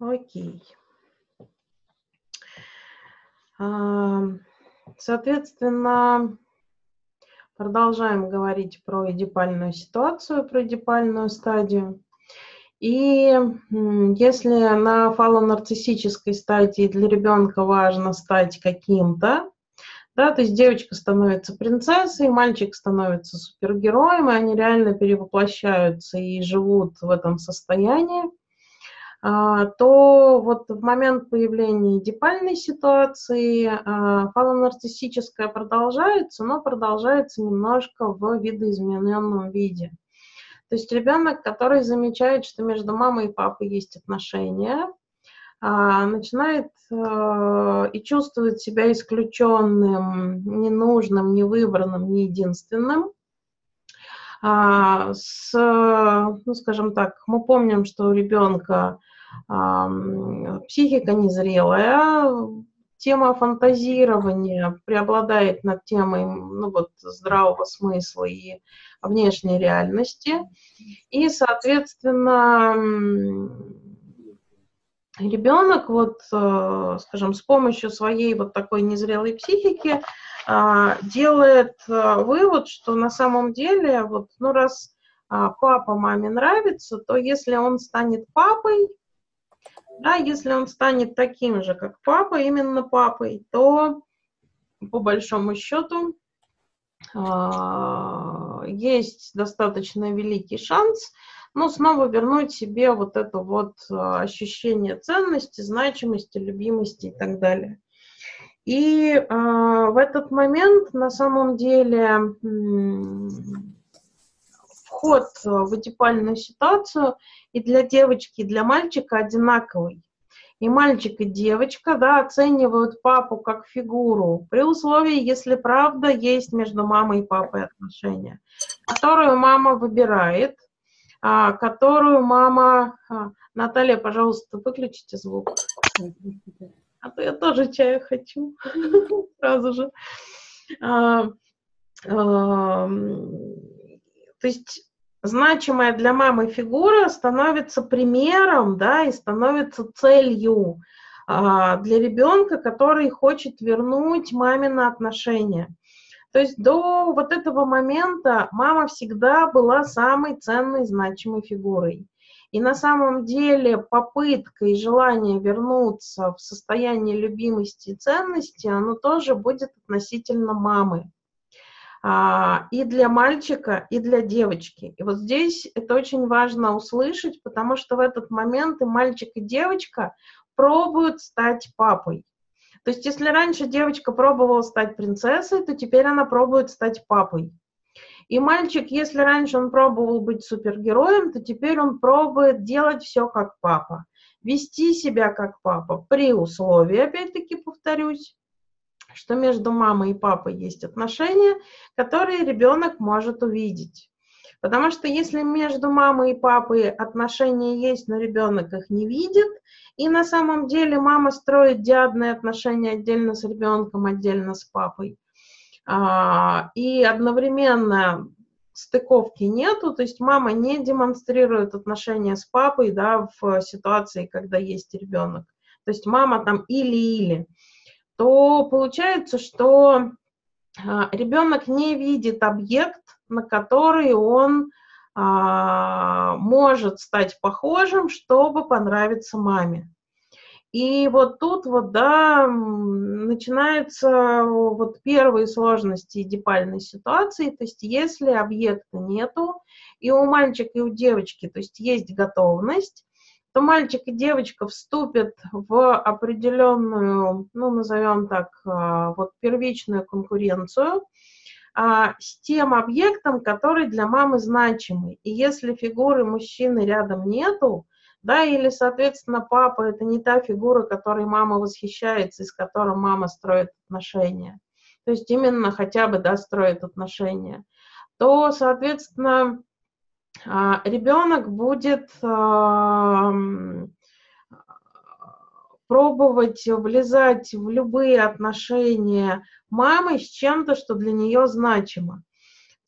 Окей. Соответственно, продолжаем говорить про эдипальную ситуацию, про эдипальную стадию. И если на фалонарциссической стадии для ребенка важно стать каким-то, да, то есть девочка становится принцессой, мальчик становится супергероем, и они реально перевоплощаются и живут в этом состоянии, то вот в момент появления дипальной ситуации а, фалонарциссическая продолжается, но продолжается немножко в видоизмененном виде. То есть ребенок, который замечает, что между мамой и папой есть отношения, а, начинает и чувствует себя исключенным, ненужным, невыбранным, не единственным. С, ну, скажем так, мы помним, что у ребенка психика незрелая, тема фантазирования преобладает над темой ну, вот, здравого смысла и внешней реальности. И, соответственно, ребенок, вот, э, скажем, с помощью своей вот такой незрелой психики а, делает э, вывод, что на самом деле, вот, ну, раз а, папа маме нравится, то если он станет папой, да, если он станет таким же, как папа, именно папой, то по большому счету а, есть достаточно великий шанс, но снова вернуть себе вот это вот а, ощущение ценности, значимости, любимости и так далее. И э, в этот момент на самом деле вход в эдипальную ситуацию и для девочки, и для мальчика одинаковый. И мальчик, и девочка да, оценивают папу как фигуру, при условии, если правда есть между мамой и папой отношения, которую мама выбирает, а, которую мама... А, Наталья, пожалуйста, выключите звук. А то я тоже чая хочу сразу же. А, то есть значимая для мамы фигура становится примером, да, и становится целью а, для ребенка, который хочет вернуть мамино отношения. То есть до вот этого момента мама всегда была самой ценной, значимой фигурой. И на самом деле попытка и желание вернуться в состояние любимости и ценности, оно тоже будет относительно мамы а, и для мальчика, и для девочки. И вот здесь это очень важно услышать, потому что в этот момент и мальчик, и девочка пробуют стать папой. То есть если раньше девочка пробовала стать принцессой, то теперь она пробует стать папой. И мальчик, если раньше он пробовал быть супергероем, то теперь он пробует делать все как папа, вести себя как папа, при условии, опять-таки повторюсь, что между мамой и папой есть отношения, которые ребенок может увидеть. Потому что если между мамой и папой отношения есть, но ребенок их не видит, и на самом деле мама строит диадные отношения отдельно с ребенком, отдельно с папой, и одновременно стыковки нету, то есть мама не демонстрирует отношения с папой, да, в ситуации, когда есть ребенок. То есть мама там или-или то получается, что а, ребенок не видит объект, на который он а, может стать похожим, чтобы понравиться маме. И вот тут вот, да, начинаются вот первые сложности эдипальной ситуации, то есть если объекта нету, и у мальчика, и у девочки, то есть есть готовность, то мальчик и девочка вступят в определенную, ну, назовем так, а, вот первичную конкуренцию а, с тем объектом, который для мамы значимый. И если фигуры мужчины рядом нету, да, или, соответственно, папа это не та фигура, которой мама восхищается и с которой мама строит отношения, то есть именно хотя бы, да, строит отношения, то, соответственно, а, ребенок будет пробовать влезать в любые отношения мамы с чем-то, что для нее значимо.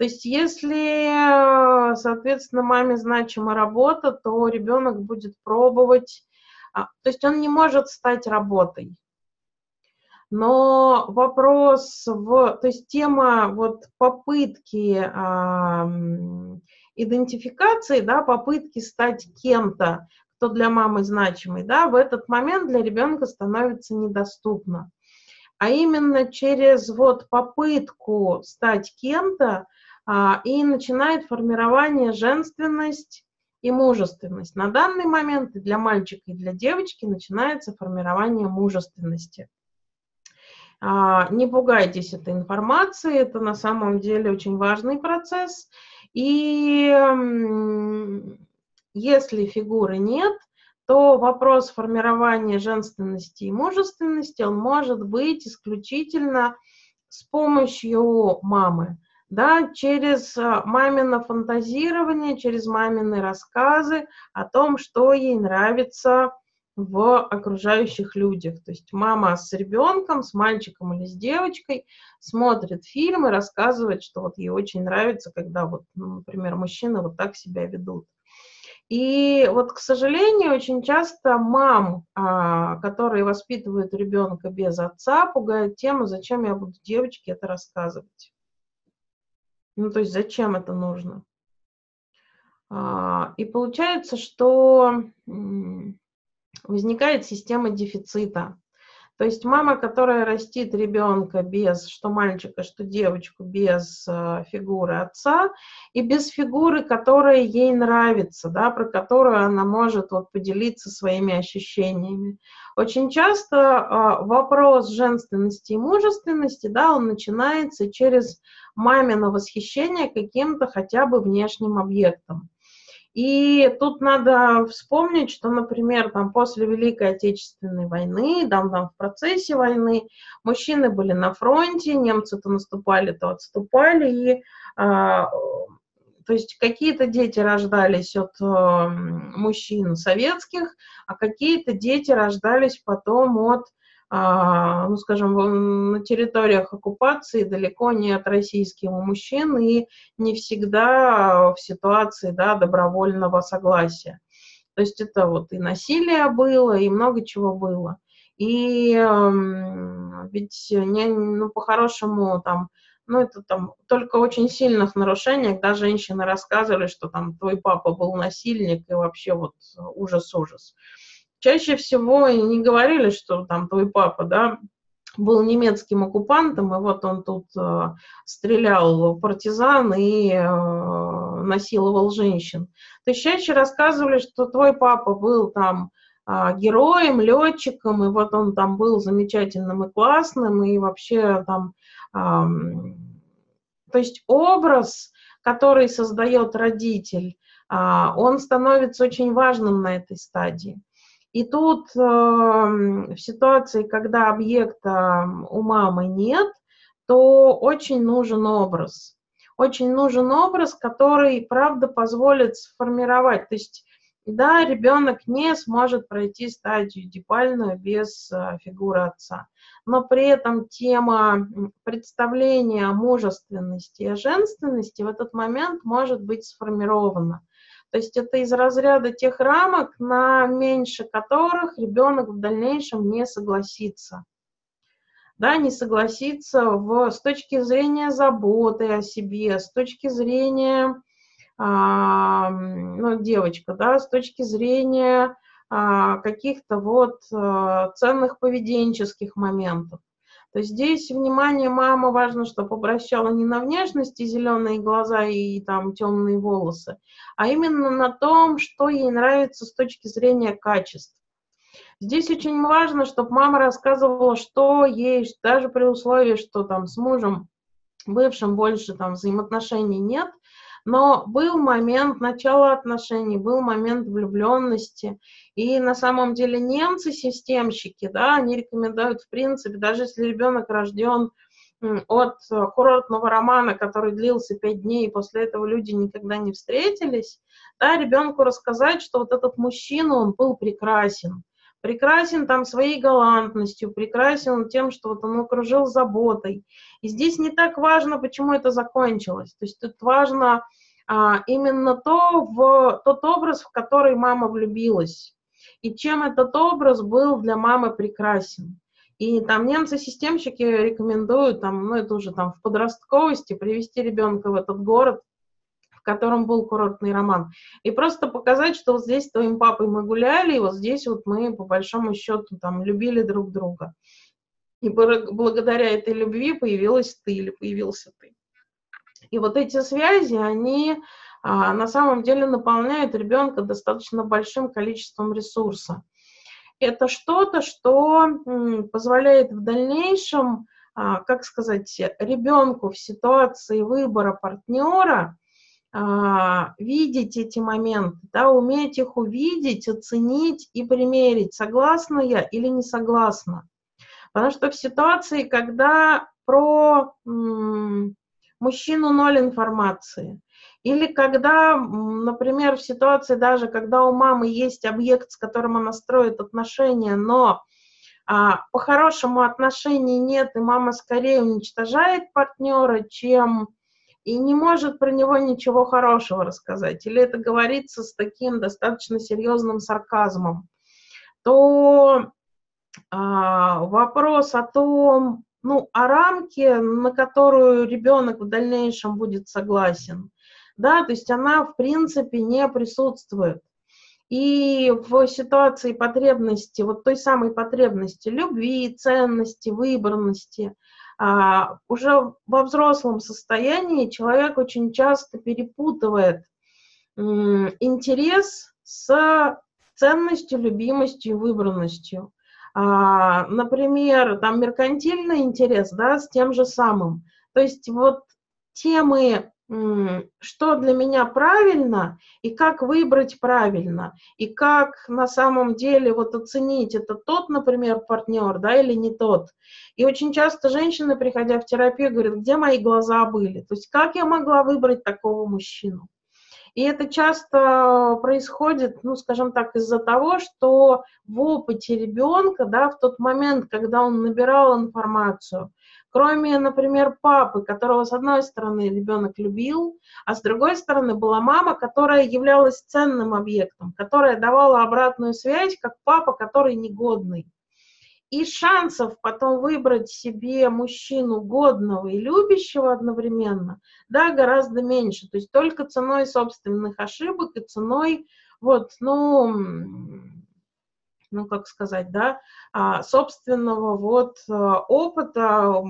То есть если, соответственно, маме значима работа, то ребенок будет пробовать А, то есть он не может стать работой. Но вопрос в, то есть тема вот попытки а, идентификации, да, попытки стать кем-то, кто для мамы значимый, да, в этот момент для ребенка становится недоступно. А именно через вот попытку стать кем-то и начинает формирование женственность и мужественность. На данный момент для мальчика, и для девочки начинается формирование мужественности. А, не пугайтесь этой информации, это на самом деле очень важный процесс. И если фигуры нет, то вопрос формирования женственности и мужественности, он может быть исключительно с помощью мамы, да, через а, мамино фантазирование, через мамины рассказы о том, что ей нравится в окружающих людях. То есть мама с ребенком, с мальчиком или с девочкой смотрит фильм и рассказывает, что вот ей очень нравится, когда вот, ну, например, мужчины вот так себя ведут. И вот, к сожалению, очень часто мам, а, которые воспитывают ребенка без отца, пугают тему, зачем я буду девочке это рассказывать. Ну, то есть зачем это нужно? А, и получается, что возникает система дефицита. То есть мама, которая растит ребенка без, что мальчика, что девочку, без э, фигуры отца и без фигуры, которая ей нравится, да, про которую она может вот, поделиться своими ощущениями. Очень часто э, вопрос женственности и мужественности, да, он начинается через мамино восхищение каким-то хотя бы внешним объектом. И тут надо вспомнить, что, например, там после Великой Отечественной войны, там, там в процессе войны, мужчины были на фронте, немцы то наступали, то отступали, и а, то есть какие-то дети рождались от э, мужчин советских, а какие-то дети рождались потом от ну, скажем, на территориях оккупации далеко не от российских мужчин и не всегда в ситуации да, добровольного согласия. То есть это вот и насилие было, и много чего было. И э, ведь не, ну, по-хорошему там, ну, это там только очень сильных нарушениях, да, женщины рассказывали, что там твой папа был насильник, и вообще вот ужас-ужас. -ужас чаще всего не говорили, что там твой папа, да, был немецким оккупантом, и вот он тут э, стрелял партизан и э, насиловал женщин. То есть чаще рассказывали, что твой папа был там э, героем, летчиком, и вот он там был замечательным и классным, и вообще там... Э, то есть образ, который создает родитель, э, он становится очень важным на этой стадии. И тут э, в ситуации, когда объекта у мамы нет, то очень нужен образ. Очень нужен образ, который, правда, позволит сформировать. То есть, да, ребенок не сможет пройти стадию дипальную без э, фигуры отца. Но при этом тема представления о мужественности и о женственности в этот момент может быть сформирована. То есть это из разряда тех рамок, на меньше которых ребенок в дальнейшем не согласится. Да, не согласится в, с точки зрения заботы о себе, с точки зрения, а, ну, девочка, да, с точки зрения а, каких-то вот а, ценных поведенческих моментов. То здесь внимание мамы важно, чтобы обращала не на внешность и зеленые глаза и там темные волосы, а именно на том, что ей нравится с точки зрения качеств. Здесь очень важно, чтобы мама рассказывала, что ей, даже при условии, что там с мужем бывшим больше там взаимоотношений нет, но был момент начала отношений, был момент влюбленности. И на самом деле немцы-системщики, да, они рекомендуют, в принципе, даже если ребенок рожден от курортного романа, который длился пять дней, и после этого люди никогда не встретились, да, ребенку рассказать, что вот этот мужчина, он был прекрасен, прекрасен там своей галантностью, прекрасен тем, что вот он окружил заботой. И здесь не так важно, почему это закончилось. То есть тут важно а, именно то, в тот образ, в который мама влюбилась. и чем этот образ был для мамы прекрасен. И там немцы-системщики рекомендуют, там, ну это уже там в подростковости, привести ребенка в этот город, в котором был курортный роман. И просто показать, что вот здесь с твоим папой мы гуляли, и вот здесь вот мы по большому счету там любили друг друга. И благодаря этой любви появилась ты или появился ты. И вот эти связи, они а, на самом деле наполняют ребенка достаточно большим количеством ресурса. Это что-то, что позволяет в дальнейшем, а, как сказать, ребенку в ситуации выбора партнера видеть эти моменты, да, уметь их увидеть, оценить и примерить, согласна я или не согласна. Потому что в ситуации, когда про мужчину ноль информации, или когда, например, в ситуации даже, когда у мамы есть объект, с которым она строит отношения, но а, по-хорошему отношений нет, и мама скорее уничтожает партнера, чем и не может про него ничего хорошего рассказать, или это говорится с таким достаточно серьезным сарказмом, то а, вопрос о том, ну, о рамке, на которую ребенок в дальнейшем будет согласен, да, то есть она, в принципе, не присутствует. И в ситуации потребности, вот той самой потребности любви, ценности, выбранности, а, уже во взрослом состоянии человек очень часто перепутывает интерес с ценностью, любимостью, выбранностью. А, например, там меркантильный интерес, да, с тем же самым. То есть вот темы, что для меня правильно, и как выбрать правильно, и как на самом деле вот оценить, это тот, например, партнер, да, или не тот. И очень часто женщины, приходя в терапию, говорят, где мои глаза были, то есть как я могла выбрать такого мужчину. И это часто происходит, ну, скажем так, из-за того, что в опыте ребенка, да, в тот момент, когда он набирал информацию, кроме, например, папы, которого, с одной стороны, ребенок любил, а с другой стороны, была мама, которая являлась ценным объектом, которая давала обратную связь, как папа, который негодный и шансов потом выбрать себе мужчину годного и любящего одновременно, да, гораздо меньше. То есть только ценой собственных ошибок и ценой, вот, ну, ну, как сказать, да, а, собственного вот а, опыта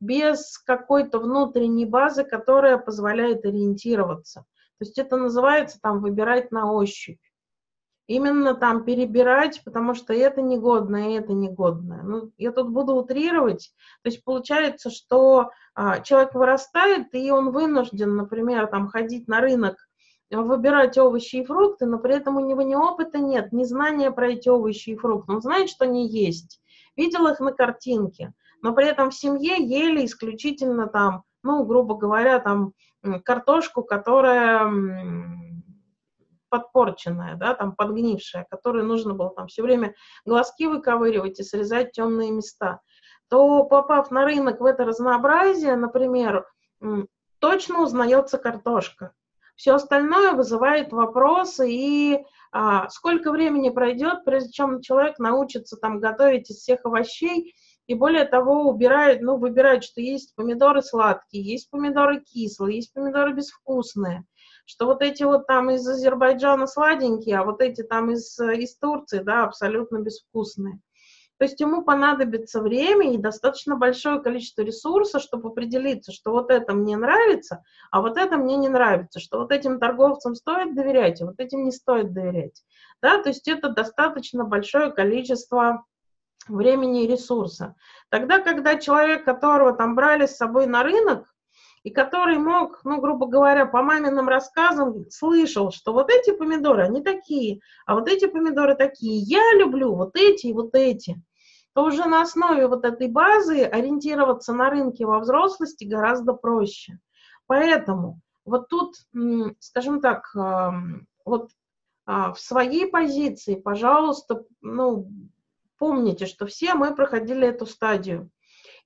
без какой-то внутренней базы, которая позволяет ориентироваться. То есть это называется там выбирать на ощупь именно там перебирать, потому что это негодное, и это негодное. Ну, я тут буду утрировать. То есть получается, что а, человек вырастает, и он вынужден, например, там ходить на рынок, выбирать овощи и фрукты, но при этом у него ни опыта нет, ни знания про эти овощи и фрукты. Он знает, что они есть, видел их на картинке, но при этом в семье ели исключительно там, ну, грубо говоря, там картошку, которая подпорченная, да, там подгнившая, которой нужно было там все время глазки выковыривать и срезать темные места, то попав на рынок в это разнообразие, например, точно узнается картошка. Все остальное вызывает вопросы и а, сколько времени пройдет, прежде чем человек научится там готовить из всех овощей, и более того, убирает, ну, выбирает, что есть помидоры сладкие, есть помидоры кислые, есть помидоры безвкусные что вот эти вот там из Азербайджана сладенькие, а вот эти там из, из Турции, да, абсолютно безвкусные. То есть ему понадобится время и достаточно большое количество ресурсов, чтобы определиться, что вот это мне нравится, а вот это мне не нравится, что вот этим торговцам стоит доверять, а вот этим не стоит доверять. Да, то есть это достаточно большое количество времени и ресурса. Тогда, когда человек, которого там брали с собой на рынок, и который мог, ну, грубо говоря, по маминым рассказам слышал, что вот эти помидоры, они такие, а вот эти помидоры такие, я люблю вот эти и вот эти, то уже на основе вот этой базы ориентироваться на рынке во взрослости гораздо проще. Поэтому вот тут, скажем так, вот а, в своей позиции, пожалуйста, ну, помните, что все мы проходили эту стадию.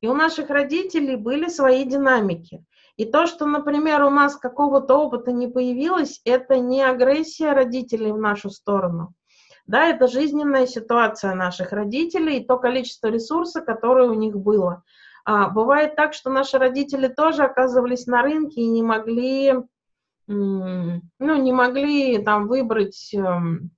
И у наших родителей были свои динамики. И то, что, например, у нас какого-то опыта не появилось, это не агрессия родителей в нашу сторону. Да, это жизненная ситуация наших родителей и то количество ресурса, которое у них было. А, бывает так, что наши родители тоже оказывались на рынке и не могли, ну, не могли там выбрать эм,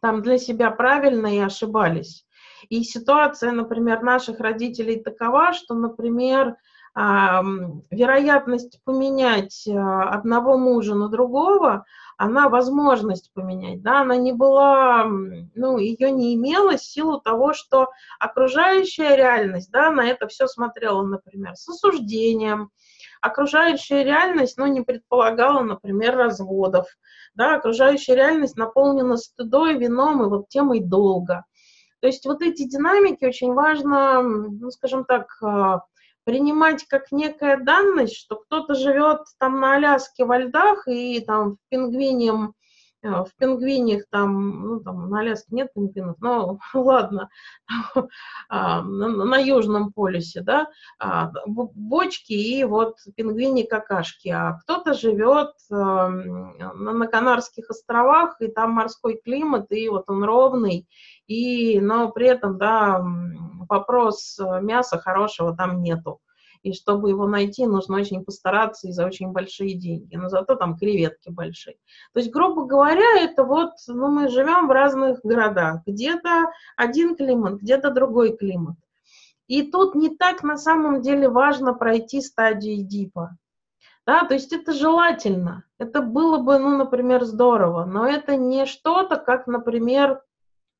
там для себя правильно и ошибались. И ситуация, например, наших родителей такова, что, например, вероятность поменять э, одного мужа на другого, она возможность поменять, да, она не была, ну, ее не имела в силу того, что окружающая реальность, да, на это все смотрела, например, с осуждением, окружающая реальность, ну, не предполагала, например, разводов, да, окружающая реальность наполнена стыдой, вином и вот темой долга. То есть вот эти динамики очень важно, ну, скажем так, а, принимать как некая данность, что кто-то живет там на Аляске во льдах и там в пингвинем э, в пингвинях там, ну там на Аляске нет пингвинов, но ладно, а, на, Южном полюсе, да, а, бочки и вот пингвини какашки, а кто-то живет эм, на Канарских островах, и там морской климат, и вот он ровный, и, но при этом, да, вопрос э, мяса хорошего там нету. И чтобы его найти, нужно очень постараться и за очень большие деньги. Но зато там креветки большие. То есть, грубо говоря, это вот, ну, мы живем в разных городах. Где-то один климат, где-то другой климат. И тут не так на самом деле важно пройти стадию дипа. Да, то есть это желательно. Это было бы, ну, например, здорово. Но это не что-то, как, например,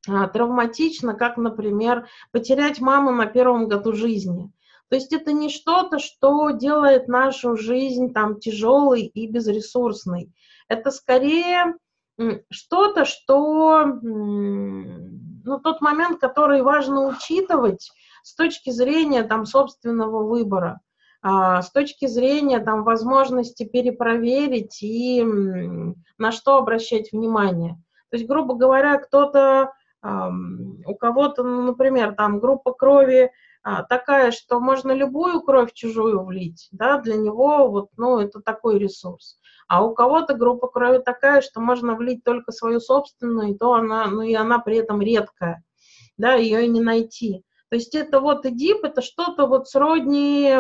а, травматично, как, например, потерять маму на первом году жизни. То есть это не что-то, что делает нашу жизнь там тяжелой и безресурсной. Это скорее что-то, что, ну, тот момент, который важно учитывать с точки зрения там собственного выбора, а, с точки зрения там возможности перепроверить и на что обращать внимание. То есть, грубо говоря, кто-то у кого-то, ну, например, там группа крови такая, что можно любую кровь чужую влить, да, для него вот, ну, это такой ресурс. А у кого-то группа крови такая, что можно влить только свою собственную, и то она, ну, и она при этом редкая, да, ее и не найти. То есть это вот ИДИП, это что-то вот сродни,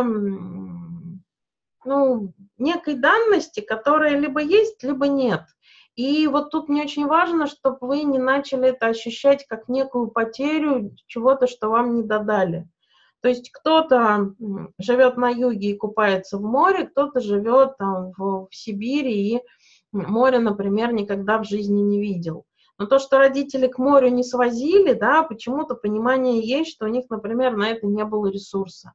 ну, некой данности, которая либо есть, либо нет. И вот тут мне очень важно, чтобы вы не начали это ощущать как некую потерю чего-то, что вам не додали. То есть кто-то живет на юге и купается в море, кто-то живет там в, в Сибири и море, например, никогда в жизни не видел. Но то, что родители к морю не свозили, да, почему-то понимание есть, что у них, например, на это не было ресурса.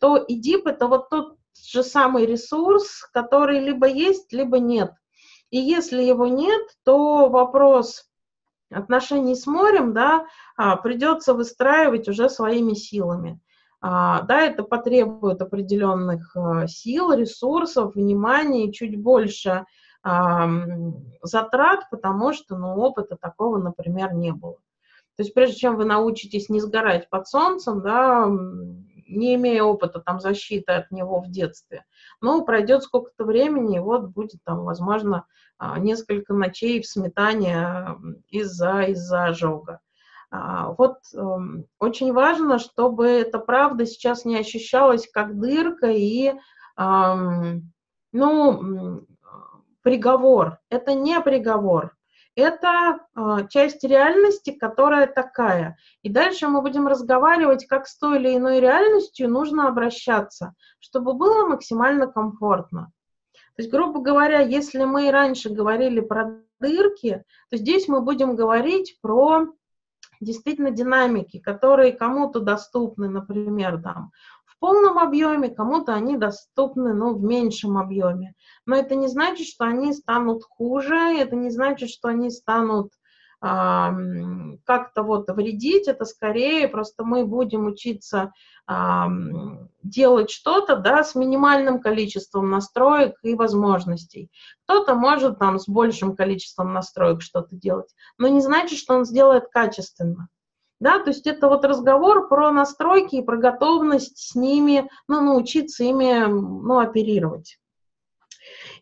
То ИДИП – это вот тот же самый ресурс, который либо есть, либо нет – и если его нет, то вопрос отношений с морем, да, а, придется выстраивать уже своими силами. А, да, это потребует определенных а, сил, ресурсов, внимания и чуть больше затрат, потому что, ну, опыта такого, например, не было. То есть прежде чем вы научитесь не сгорать под солнцем, да, не имея опыта там защиты от него в детстве, ну, пройдет сколько-то времени, и вот будет там, возможно, а, несколько ночей в сметане из-за из ожога. А, вот эм, очень важно, чтобы эта правда сейчас не ощущалась как дырка и, ну, приговор. Это не приговор. Это а, часть реальности, которая такая. И дальше мы будем разговаривать, как с той или иной реальностью нужно обращаться, чтобы было максимально комфортно. То есть, грубо говоря, если мы раньше говорили про дырки, то здесь мы будем говорить про действительно динамики, которые кому-то доступны, например, там, в полном объеме, кому-то они доступны ну, в меньшем объеме. Но это не значит, что они станут хуже, это не значит, что они станут как-то вот вредить, это скорее просто мы будем учиться делать что-то, да, с минимальным количеством настроек и возможностей. Кто-то может там с большим количеством настроек что-то делать, но не значит, что он сделает качественно. Да, то есть это вот разговор про настройки и про готовность с ними, ну, научиться ими, ну, оперировать.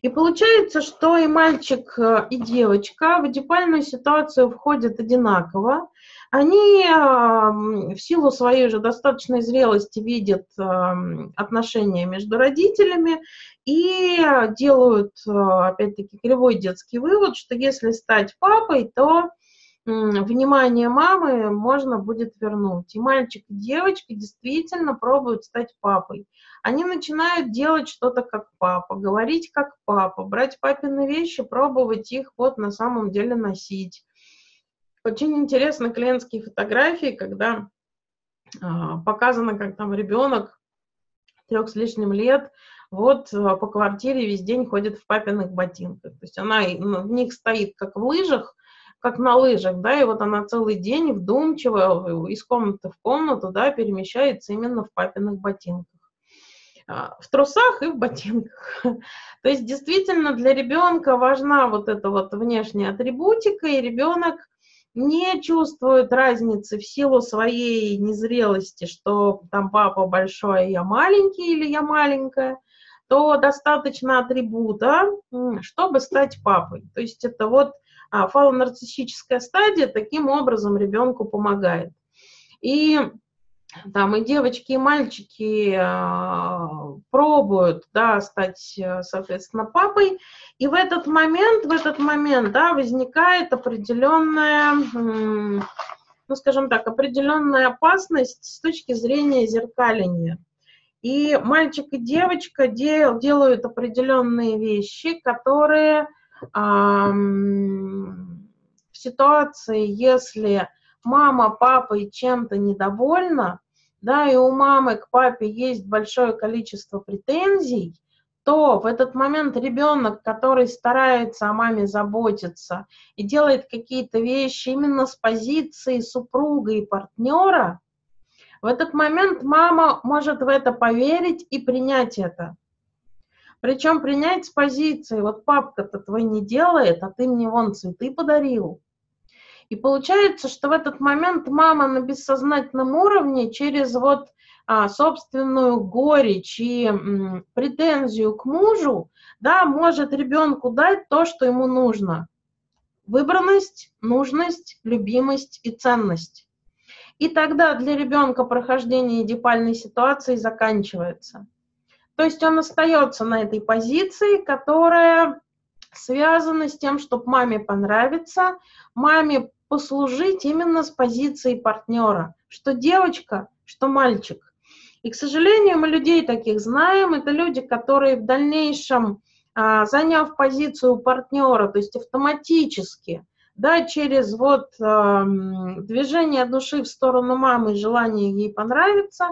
И получается, что и мальчик, э, и девочка в адипальную ситуацию входят одинаково. Они в силу своей же достаточной зрелости видят отношения между родителями и делают, э, опять-таки, кривой детский вывод, что если стать папой, то внимание мамы можно будет вернуть. И мальчик и девочка действительно пробуют стать папой. Они начинают делать что-то как папа, говорить как папа, брать папины вещи, пробовать их вот на самом деле носить. Очень интересны клиентские фотографии, когда а, показано, как там ребенок трех с лишним лет вот а, по квартире весь день ходит в папиных ботинках. То есть она в них стоит как в лыжах, как на лыжах, да, и вот она целый день вдумчиво из комнаты в комнату, да, перемещается именно в папиных ботинках. А, в трусах и в ботинках. То есть действительно для ребенка важна вот эта вот внешняя атрибутика, и ребенок не чувствует разницы в силу своей незрелости, что там папа большой, а я маленький или я маленькая, то достаточно атрибута, чтобы стать папой. То есть это вот а, фалонарциссическая стадия таким образом ребенку помогает. И там и девочки, и мальчики э, пробуют, да, стать, э, соответственно, папой, и в этот момент, в этот момент, да, возникает определенная, ну, скажем так, определенная опасность с точки зрения зеркаления. И мальчик и девочка дел, делают определенные вещи, которые в ситуации, если мама папой чем-то недовольна, да, и у мамы к папе есть большое количество претензий, то в этот момент ребенок, который старается о маме заботиться и делает какие-то вещи именно с позиции супруга и партнера, в этот момент мама может в это поверить и принять это. Причем принять с позиции, вот папка-то твой не делает, а ты мне вон цветы подарил. И получается, что в этот момент мама на бессознательном уровне через вот а, собственную горечь и м, претензию к мужу, да, может ребенку дать то, что ему нужно. Выбранность, нужность, любимость и ценность. И тогда для ребенка прохождение эдипальной ситуации заканчивается. То есть он остается на этой позиции, которая связана с тем, чтобы маме понравиться, маме послужить именно с позиции партнера, что девочка, что мальчик. И, к сожалению, мы людей таких знаем. Это люди, которые в дальнейшем, а, заняв позицию партнера, то есть автоматически, да, через вот э, движение души в сторону мамы, желание ей понравиться,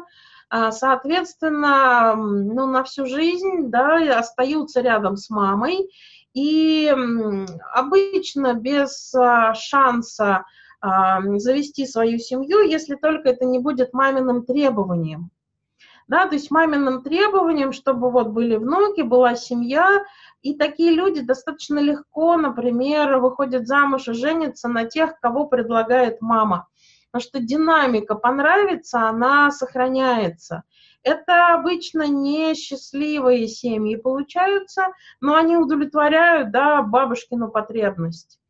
соответственно, ну, на всю жизнь, да, остаются рядом с мамой, и обычно без а, шанса а, завести свою семью, если только это не будет маминым требованием. Да, то есть маминым требованием, чтобы вот были внуки, была семья, и такие люди достаточно легко, например, выходят замуж и женятся на тех, кого предлагает мама. Потому что динамика понравится, она сохраняется. Это обычно несчастливые семьи получаются, но они удовлетворяют да, бабушкину потребность.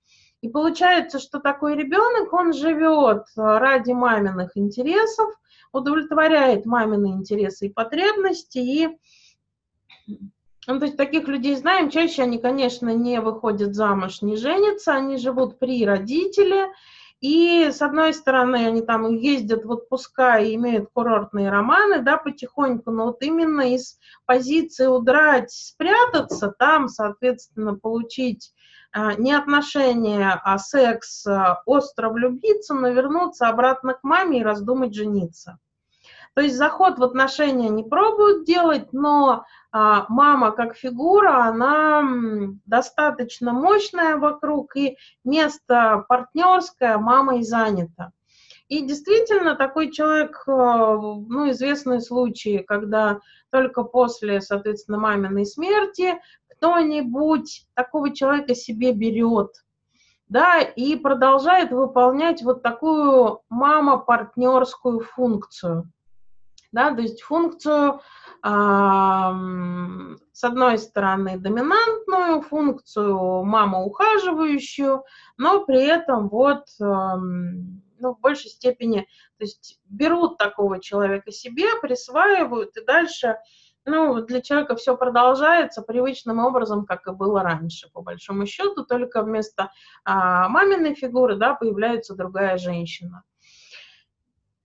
И получается, что такой ребенок, он живет ради маминых интересов, удовлетворяет мамины интересы и потребности, и ну, то есть таких людей знаем, чаще они, конечно, не выходят замуж, не женятся, они живут при родителе, и, с одной стороны, они там ездят в отпуска и имеют курортные романы, да, потихоньку, но вот именно из позиции удрать, спрятаться, там, соответственно, получить а, не отношения, а секс, а, остро влюбиться, но вернуться обратно к маме и раздумать жениться. То есть заход в отношения не пробуют делать, но мама как фигура, она достаточно мощная вокруг, и место партнерское мамой занято. И действительно, такой человек, э, ну, известные случаи, когда только после, соответственно, маминой смерти кто-нибудь такого человека себе берет, да, и продолжает выполнять вот такую мама-партнерскую функцию. Да, то есть функцию с одной стороны доминантную функцию, маму ухаживающую, но при этом вот ну, в большей степени, то есть берут такого человека себе, присваивают, и дальше ну, для человека все продолжается привычным образом, как и было раньше, по большому счету, только вместо а, маминой фигуры, да, появляется другая женщина.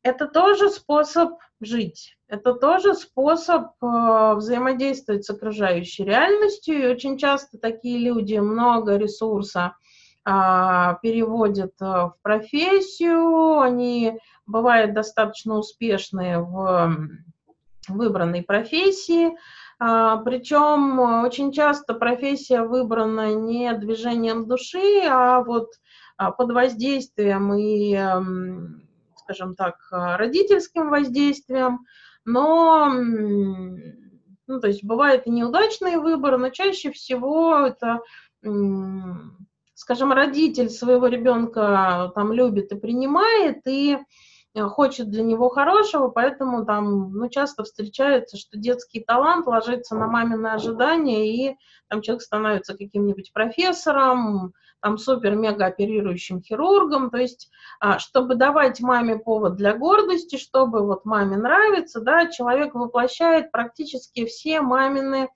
Это тоже способ жить, это тоже способ э, взаимодействовать с окружающей реальностью, и очень часто такие люди много ресурса э, переводят э, в профессию, они бывают достаточно успешные в выбранной профессии. А, Причем очень часто профессия выбрана не движением души, а вот а, под воздействием и, скажем так, родительским воздействием. Но, ну, то есть бывает и неудачный выбор, но чаще всего это скажем, родитель своего ребенка там любит и принимает, и Э, хочет для него хорошего, поэтому там, ну, часто встречается, что детский талант ложится на мамины ожидания, и там человек становится каким-нибудь профессором, там супер-мега оперирующим хирургом, то есть, а, чтобы давать маме повод для гордости, чтобы вот маме нравится, да, человек воплощает практически все мамины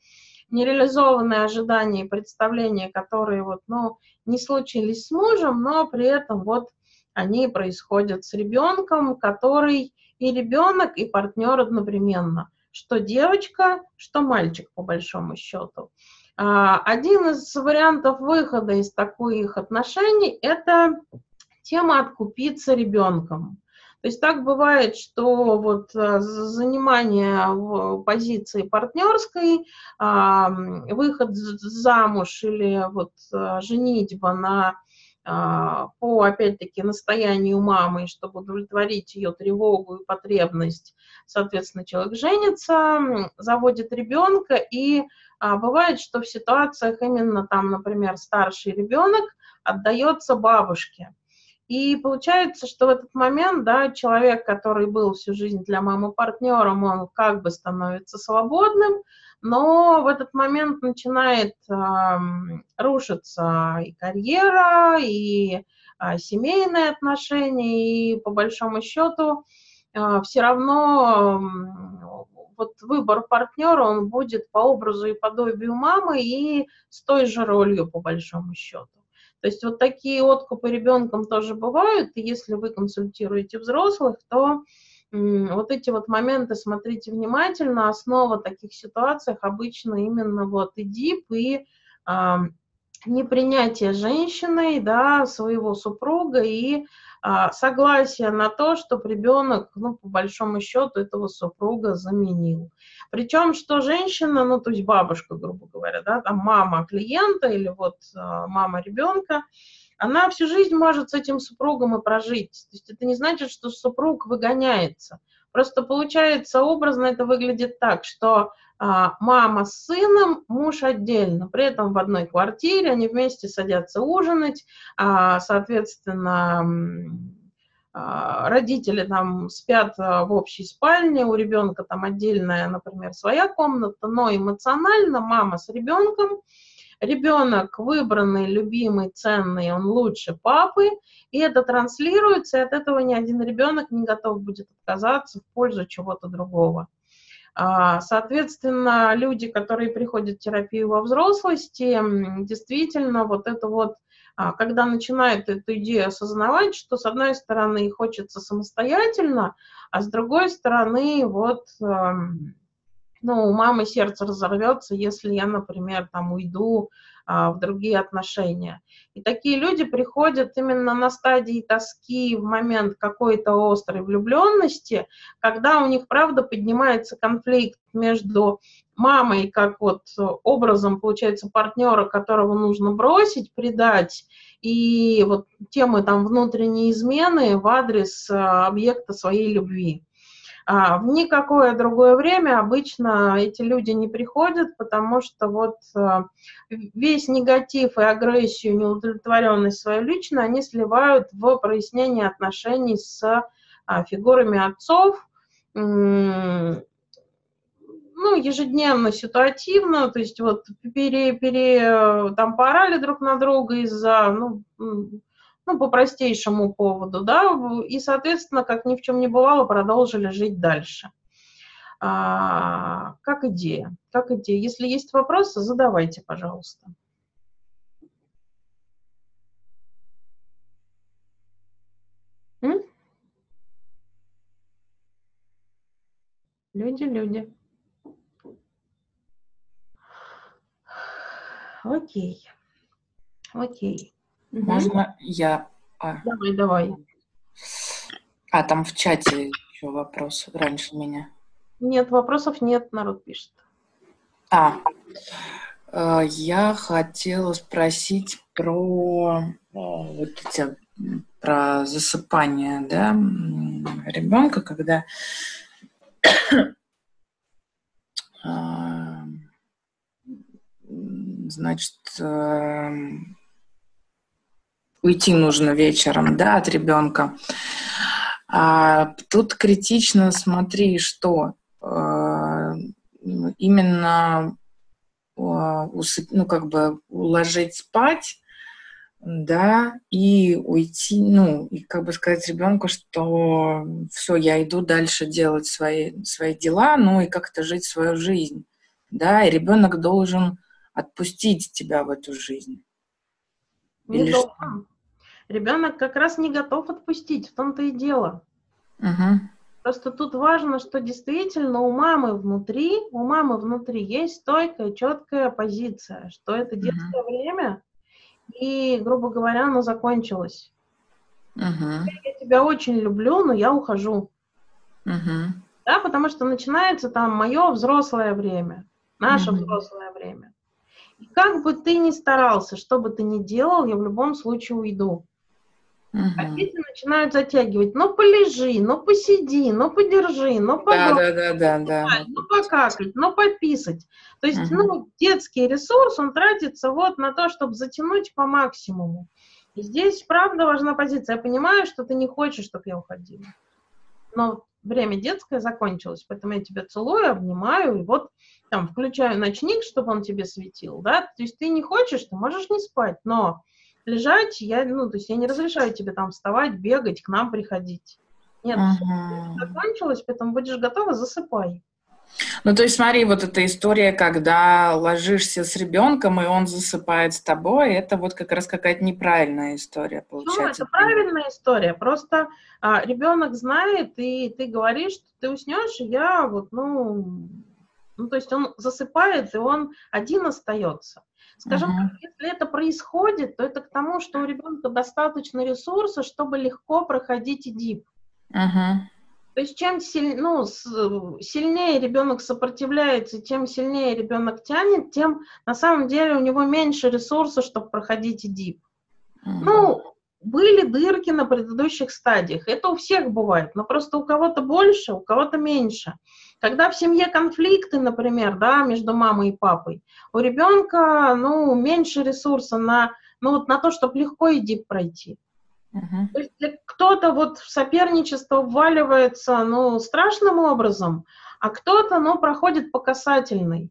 нереализованные ожидания и представления, которые вот, ну, не случились с мужем, но при этом вот они происходят с ребенком, который и ребенок, и партнер одновременно. Что девочка, что мальчик, по большому счету. А, один из вариантов выхода из таких отношений – это тема откупиться ребенком. То есть так бывает, что вот а, занимание позиции партнерской, выход замуж или вот женитьба на по, опять-таки, настоянию мамы, чтобы удовлетворить ее тревогу и потребность, соответственно, человек женится, заводит ребенка, и а, бывает, что в ситуациях именно там, например, старший ребенок отдается бабушке. И получается, что в этот момент, да, человек, который был всю жизнь для мамы партнером, он как бы становится свободным, но в этот момент начинает э, рушиться и карьера, и э, семейные отношения, и по большому счету э, все равно э, вот выбор партнера, он будет по образу и подобию мамы и с той же ролью по большому счету. То есть вот такие откупы ребенком тоже бывают, и если вы консультируете взрослых, то вот эти вот моменты смотрите внимательно. Основа таких ситуациях обычно именно вот и дип, и э, непринятие женщиной, да, своего супруга и э, согласие на то, что ребенок, ну, по большому счету, этого супруга заменил. Причем, что женщина, ну, то есть бабушка, грубо говоря, да, там мама клиента или вот э, мама ребенка, она всю жизнь может с этим супругом и прожить. То есть это не значит, что супруг выгоняется. Просто получается образно это выглядит так, что а, мама с сыном, муж отдельно, при этом в одной квартире, они вместе садятся ужинать, а, соответственно, а, родители там спят а, в общей спальне, у ребенка там отдельная, например, своя комната, но эмоционально мама с ребенком, ребенок выбранный, любимый, ценный, он лучше папы, и это транслируется, и от этого ни один ребенок не готов будет отказаться в пользу чего-то другого. А, соответственно, люди, которые приходят в терапию во взрослости, действительно, вот это вот, а, когда начинают эту идею осознавать, что с одной стороны хочется самостоятельно, а с другой стороны вот ну, у мамы сердце разорвется, если я, например, там уйду а, в другие отношения. И такие люди приходят именно на стадии тоски в момент какой-то острой влюбленности, когда у них, правда, поднимается конфликт между мамой, как вот образом, получается, партнера, которого нужно бросить, предать, и вот темы там внутренней измены в адрес а, объекта своей любви. А в никакое другое время обычно эти люди не приходят, потому что вот а, весь негатив и агрессию, неудовлетворенность свою личную они сливают в прояснение отношений с а, фигурами отцов, ну, ежедневно, ситуативно, то есть вот пере, пере, там поорали друг на друга из-за, ну, ну, по простейшему поводу, да, и, соответственно, как ни в чем не бывало, продолжили жить дальше. А, как идея, как идея. Если есть вопросы, задавайте, пожалуйста. Люди, люди. Окей. Окей. Можно я... А. Давай, давай. А, там в чате еще вопрос раньше меня. Нет, вопросов нет, народ пишет. А, э, я хотела спросить про э, вот эти про засыпание, да, ребенка, когда а, значит, уйти нужно вечером, да, от ребенка. А тут критично смотри, что э, именно э, ну, как бы уложить спать да, и уйти, ну, и как бы сказать ребенку, что все, я иду дальше делать свои, свои дела, ну и как-то жить свою жизнь, да, и ребенок должен отпустить тебя в эту жизнь. Не Или должен. Что? Ребенок как раз не готов отпустить, в том-то и дело. Угу. Просто тут важно, что действительно у мамы внутри, у мамы внутри есть стойкая, четкая позиция, что это детское угу. время, и, грубо говоря, оно закончилось. Uh-huh. Я тебя очень люблю, но я ухожу. Uh-huh. Да, потому что начинается там мое взрослое время, наше uh-huh. взрослое время. И как бы ты ни старался, что бы ты ни делал, я в любом случае уйду. Uh-huh. А дети начинают затягивать. Ну, полежи, ну, посиди, ну, подержи, ну, погладь, да, да, да, да, да. ну, покакать, ну, пописать. То есть, uh-huh. ну, детский ресурс, он тратится вот на то, чтобы затянуть по максимуму. И здесь, правда, важна позиция. Я понимаю, что ты не хочешь, чтобы я уходила. Но время детское закончилось, поэтому я тебя целую, обнимаю, и вот там включаю ночник, чтобы он тебе светил, да, то есть ты не хочешь, ты можешь не спать, но лежать, я, ну, то есть я не разрешаю тебе там вставать, бегать, к нам приходить. Нет, uh-huh. закончилось, поэтому будешь готова, засыпай. Ну, то есть, смотри, вот эта история, когда ложишься с ребенком, и он засыпает с тобой, это вот как раз какая-то неправильная история получается. Ну, это правильная история. Просто а, ребенок знает, и ты говоришь, что ты уснешь, и я вот, ну, ну, то есть он засыпает, и он один остается. Скажем uh-huh. если это происходит, то это к тому, что у ребенка достаточно ресурса, чтобы легко проходить ИДИП. Uh-huh. То есть чем силь, ну, сильнее ребенок сопротивляется, тем сильнее ребенок тянет, тем на самом деле у него меньше ресурса, чтобы проходить ИДИП. Uh-huh. Ну, были дырки на предыдущих стадиях. Это у всех бывает, но просто у кого-то больше, у кого-то меньше. Когда в семье конфликты, например, да, между мамой и папой, у ребенка, ну, меньше ресурса на, ну, вот на то, чтобы легко ИДИП пройти. Uh-huh. То есть кто-то вот в соперничество вваливается, ну, страшным образом, а кто-то, ну, проходит по касательной.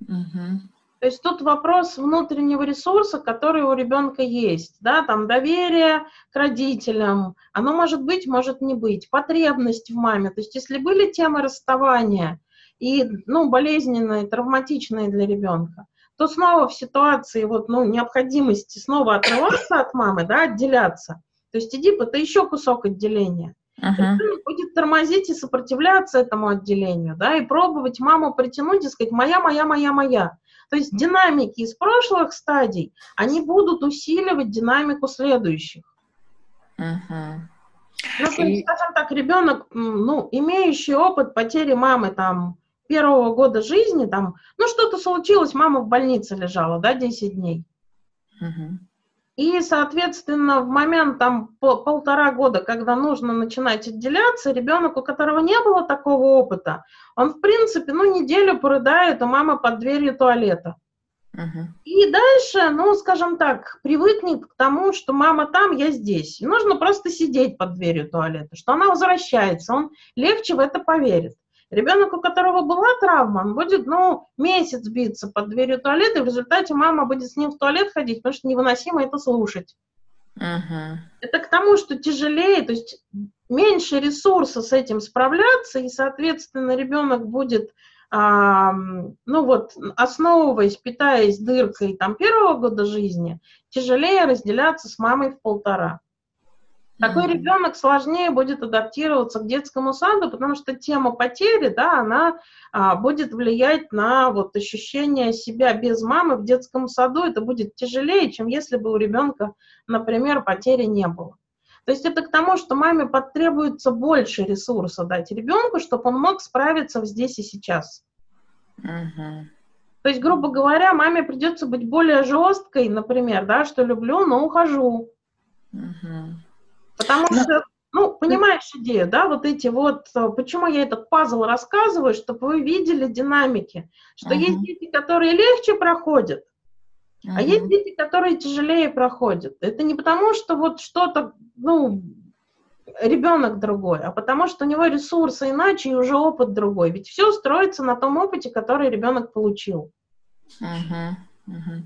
Uh-huh. То есть тут вопрос внутреннего ресурса, который у ребенка есть, да, там доверие к родителям, оно может быть, может не быть, потребность в маме. То есть если были темы расставания и, ну, болезненные, травматичные для ребенка, то снова в ситуации вот, ну, необходимости снова отрываться от мамы, да, отделяться. То есть иди, это еще кусок отделения. Uh-huh. будет тормозить и сопротивляться этому отделению, да, и пробовать маму притянуть и сказать «моя, моя, моя, моя». То есть динамики из прошлых стадий, они будут усиливать динамику следующих. Uh-huh. Ну, то есть, скажем так, ребенок, ну, имеющий опыт потери мамы там первого года жизни, там, ну, что-то случилось, мама в больнице лежала, да, 10 дней. Uh-huh. И, соответственно, в момент там полтора года, когда нужно начинать отделяться, ребенок, у которого не было такого опыта, он, в принципе, ну, неделю порыдает у мамы под дверью туалета. И дальше, ну, скажем так, привыкнет к тому, что мама там, я здесь. И нужно просто сидеть под дверью туалета, что она возвращается, он легче в это поверит. Ребенок, у которого была травма, он будет, ну, месяц биться под дверью туалета, и в результате мама будет с ним в туалет ходить, потому что невыносимо это слушать. Uh-huh. Это к тому, что тяжелее, то есть меньше ресурса с этим справляться, и, соответственно, ребенок будет а, ну вот, основываясь, питаясь дыркой там первого года жизни, тяжелее разделяться с мамой в полтора. Такой mm-hmm. ребенок сложнее будет адаптироваться к детскому саду, потому что тема потери, да, она а, будет влиять на вот ощущение себя без мамы в детском саду. Это будет тяжелее, чем если бы у ребенка, например, потери не было. То есть это к тому, что маме потребуется больше ресурса дать ребенку, чтобы он мог справиться здесь и сейчас. Uh-huh. То есть, грубо говоря, маме придется быть более жесткой, например, да, что люблю, но ухожу. Uh-huh. Потому но... что, ну, понимаешь идею, да, вот эти вот, почему я этот пазл рассказываю, чтобы вы видели динамики, что uh-huh. есть дети, которые легче проходят, Uh-huh. А есть дети, которые тяжелее проходят. Это не потому, что вот что-то, ну, ребенок другой, а потому что у него ресурсы иначе и уже опыт другой. Ведь все строится на том опыте, который ребенок получил. Uh-huh. Uh-huh.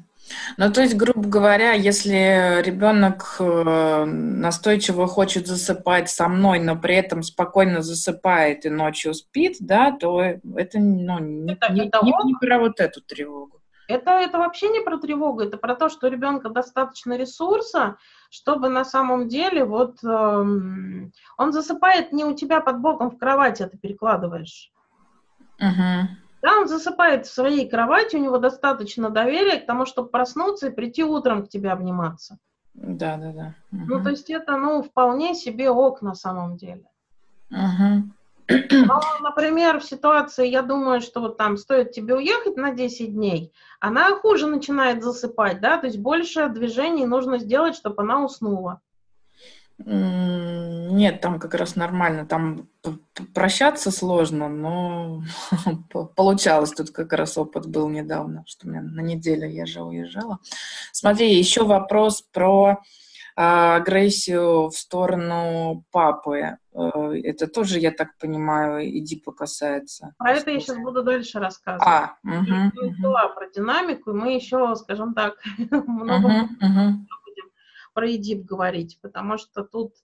Ну, то есть, грубо говоря, если ребенок э, настойчиво хочет засыпать со мной, но при этом спокойно засыпает и ночью спит, да, то это, ну, не, это, не, это не, не про вот эту тревогу. Это, это вообще не про тревогу, это про то, что у ребенка достаточно ресурса, чтобы на самом деле вот эм, он засыпает не у тебя под боком в кровати, а ты перекладываешь. Uh-huh. Да, он засыпает в своей кровати, у него достаточно доверия к тому, чтобы проснуться и прийти утром к тебе обниматься. Да, да, да. Uh-huh. Ну, то есть это, ну, вполне себе ок на самом деле. Uh-huh. Но, например, в ситуации, я думаю, что вот там стоит тебе уехать на 10 дней, она хуже начинает засыпать, да, то есть больше движений нужно сделать, чтобы она уснула. Нет, там как раз нормально. Там прощаться сложно, но получалось. Тут как раз опыт был недавно, что у меня на неделю я же уезжала. Смотри, еще вопрос про а, агрессию в сторону папы. Э, это тоже, я так понимаю, Эдипа касается. А это я сейчас буду дальше рассказывать. А, угу, я угу. про динамику, и мы еще, скажем так, много угу, угу. Про Эдип говорить, потому что тут,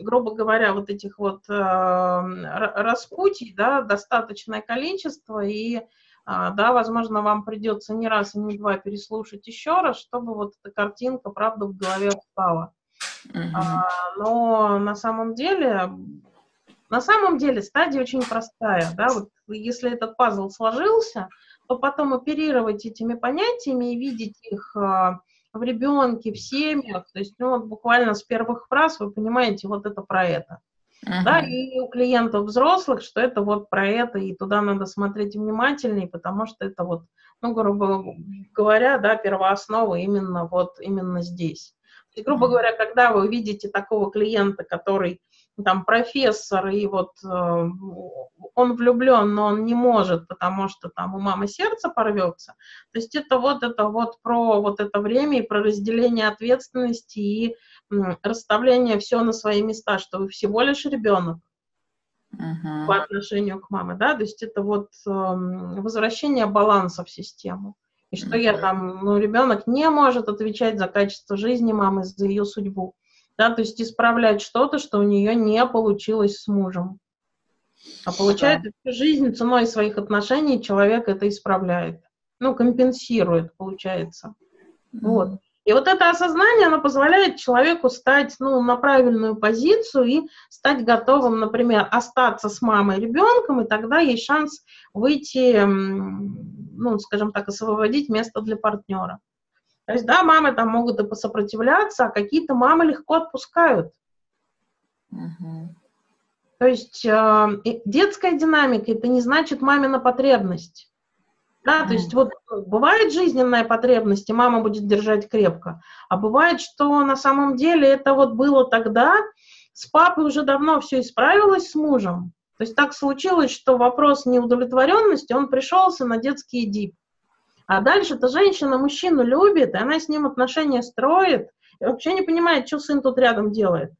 грубо говоря, вот этих вот э, распутий, да, достаточное количество, и а, да, возможно, вам придется не раз и не два переслушать еще раз, чтобы вот эта картинка, правда, в голове встала. Uh-huh. А, но на самом деле, на самом деле стадия очень простая, да, вот если этот пазл сложился, то потом оперировать этими понятиями и видеть их а, в ребенке, в семьях, то есть, ну, вот буквально с первых фраз вы понимаете, вот это про это. Uh-huh. Да, и у клиентов взрослых, что это вот про это, и туда надо смотреть внимательнее, потому что это вот, ну, грубо говоря, да, первооснова именно вот, именно здесь. И, грубо uh-huh. говоря, когда вы видите такого клиента, который там профессор, и вот э, он влюблен, но он не может, потому что там у мамы сердце порвется. То есть это вот это вот про вот это время и про разделение ответственности и расставление все на свои места, что вы всего лишь ребенок uh-huh. по отношению к маме, да, то есть это вот э, возвращение баланса в систему. И что uh-huh. я там, ну, ребенок не может отвечать за качество жизни мамы, за ее судьбу, да, то есть исправлять что-то, что у нее не получилось с мужем. А получается, всю жизнь ценой своих отношений человек это исправляет. Ну, компенсирует, получается. Mm-hmm. Вот. И вот это осознание, оно позволяет человеку стать ну, на правильную позицию и стать готовым, например, остаться с мамой ребенком, и тогда есть шанс выйти, ну, скажем так, освободить место для партнера. То есть, да, мамы там могут и посопротивляться, а какие-то мамы легко отпускают. Uh-huh. То есть э, детская динамика это не значит мамина потребность. Да, то есть вот бывает жизненная потребность, и мама будет держать крепко, а бывает, что на самом деле это вот было тогда, с папой уже давно все исправилось с мужем. То есть так случилось, что вопрос неудовлетворенности, он пришелся на детский дип. А дальше эта женщина мужчину любит, и она с ним отношения строит, и вообще не понимает, что сын тут рядом делает.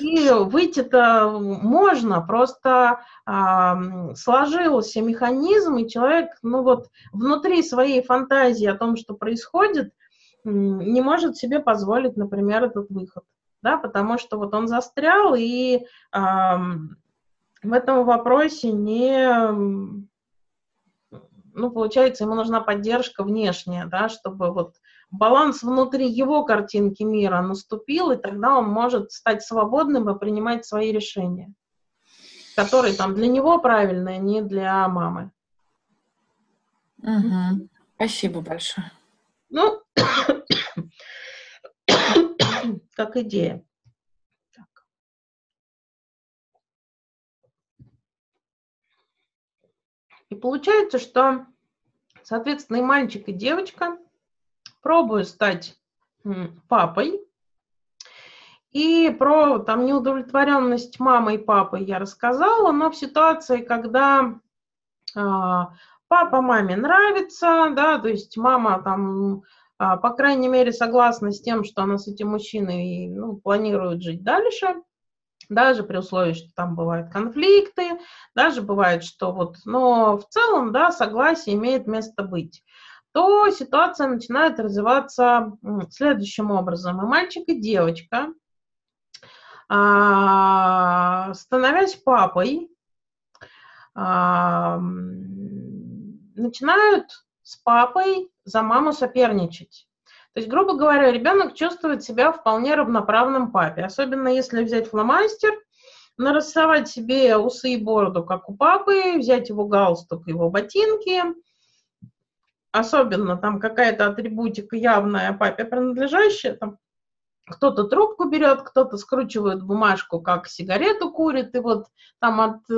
И выйти-то можно, просто э, сложился механизм, и человек, ну вот, внутри своей фантазии о том, что происходит, не может себе позволить, например, этот выход, да, потому что вот он застрял, и э, в этом вопросе не, ну, получается, ему нужна поддержка внешняя, да, чтобы вот баланс внутри его картинки мира наступил, и тогда он может стать свободным и принимать свои решения, которые там для него правильные, не для мамы. Угу. Спасибо большое. Ну, как идея. И получается, что, соответственно, и мальчик, и девочка пробую стать папой. И про там неудовлетворенность мамы и папы я рассказала, но в ситуации, когда а, папа маме нравится, да, то есть мама там, а, по крайней мере, согласна с тем, что она с этим мужчиной ну, планирует жить дальше, даже при условии, что там бывают конфликты, даже бывает, что вот, но в целом, да, согласие имеет место быть то ситуация начинает развиваться следующим образом. И мальчик, и девочка, а, становясь папой, а, начинают с папой за маму соперничать. То есть, грубо говоря, ребенок чувствует себя вполне равноправным папе, особенно если взять фломастер, нарисовать себе усы и бороду, как у папы, взять его галстук, его ботинки – особенно там какая-то атрибутика явная папе принадлежащая, там кто-то трубку берет, кто-то скручивает бумажку, как сигарету курит, и вот там от, э,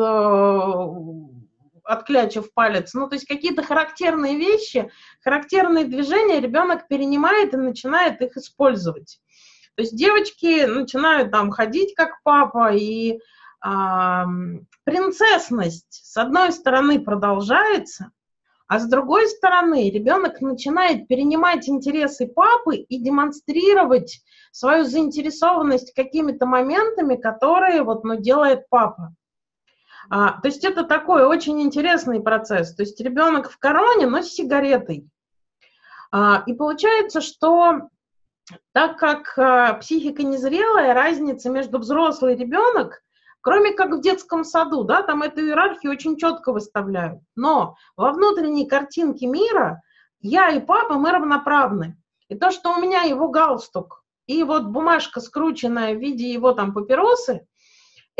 отклячив палец. Ну, то есть какие-то характерные вещи, характерные движения ребенок перенимает и начинает их использовать. То есть девочки начинают там ходить как папа, и э, принцессность, с одной стороны, продолжается, а с другой стороны, ребенок начинает перенимать интересы папы и демонстрировать свою заинтересованность какими-то моментами, которые вот, ну, делает папа. А, то есть это такой очень интересный процесс. То есть ребенок в короне, но с сигаретой. А, и получается, что так как а, психика незрелая, разница между взрослый и ребенок Кроме как в детском саду, да, там эту иерархию очень четко выставляют. Но во внутренней картинке мира я и папа, мы равноправны. И то, что у меня его галстук и вот бумажка, скрученная в виде его там папиросы,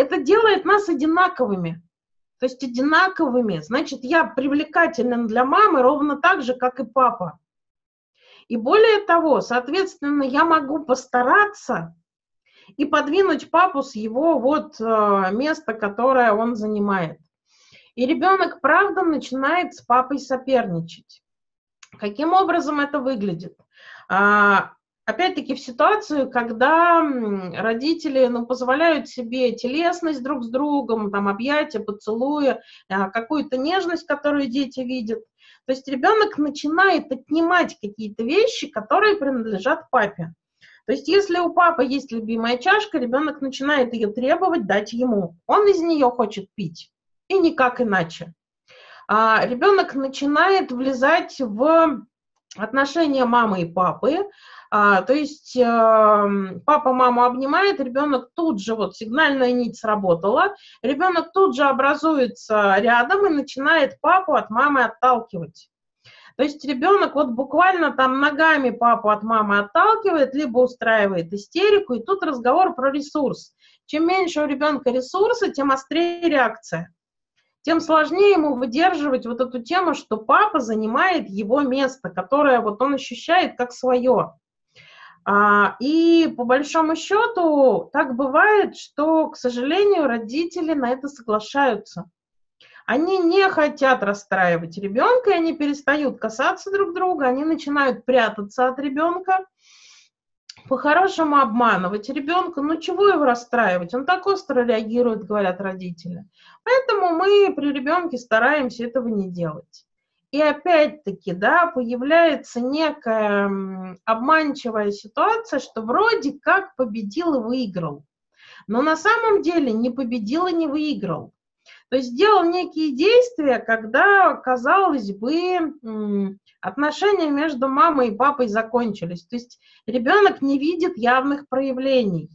это делает нас одинаковыми. То есть одинаковыми. Значит, я привлекателен для мамы ровно так же, как и папа. И более того, соответственно, я могу постараться и подвинуть папу с его вот э, места, которое он занимает. И ребенок, правда, начинает с папой соперничать. Каким образом это выглядит? А, опять-таки в ситуацию, когда родители ну, позволяют себе телесность друг с другом, там, объятия, поцелуя, а, какую-то нежность, которую дети видят. То есть ребенок начинает отнимать какие-то вещи, которые принадлежат папе. То есть, если у папы есть любимая чашка, ребенок начинает ее требовать дать ему. Он из нее хочет пить, и никак иначе. А ребенок начинает влезать в отношения мамы и папы. А, то есть э, папа маму обнимает, ребенок тут же, вот сигнальная нить сработала, ребенок тут же образуется рядом и начинает папу от мамы отталкивать. То есть ребенок вот буквально там ногами папу от мамы отталкивает, либо устраивает истерику, и тут разговор про ресурс. Чем меньше у ребенка ресурса, тем острее реакция. Тем сложнее ему выдерживать вот эту тему, что папа занимает его место, которое вот он ощущает как свое. А, и по большому счету так бывает, что, к сожалению, родители на это соглашаются. Они не хотят расстраивать ребенка, и они перестают касаться друг друга, они начинают прятаться от ребенка. по-хорошему обманывать ребенка, ну чего его расстраивать? Он так остро реагирует, говорят родители. Поэтому мы при ребенке стараемся этого не делать. И опять-таки, да, появляется некая обманчивая ситуация, что вроде как победил и выиграл. Но на самом деле не победил и не выиграл. То есть сделал некие действия, когда, казалось бы, отношения между мамой и папой закончились. То есть ребенок не видит явных проявлений.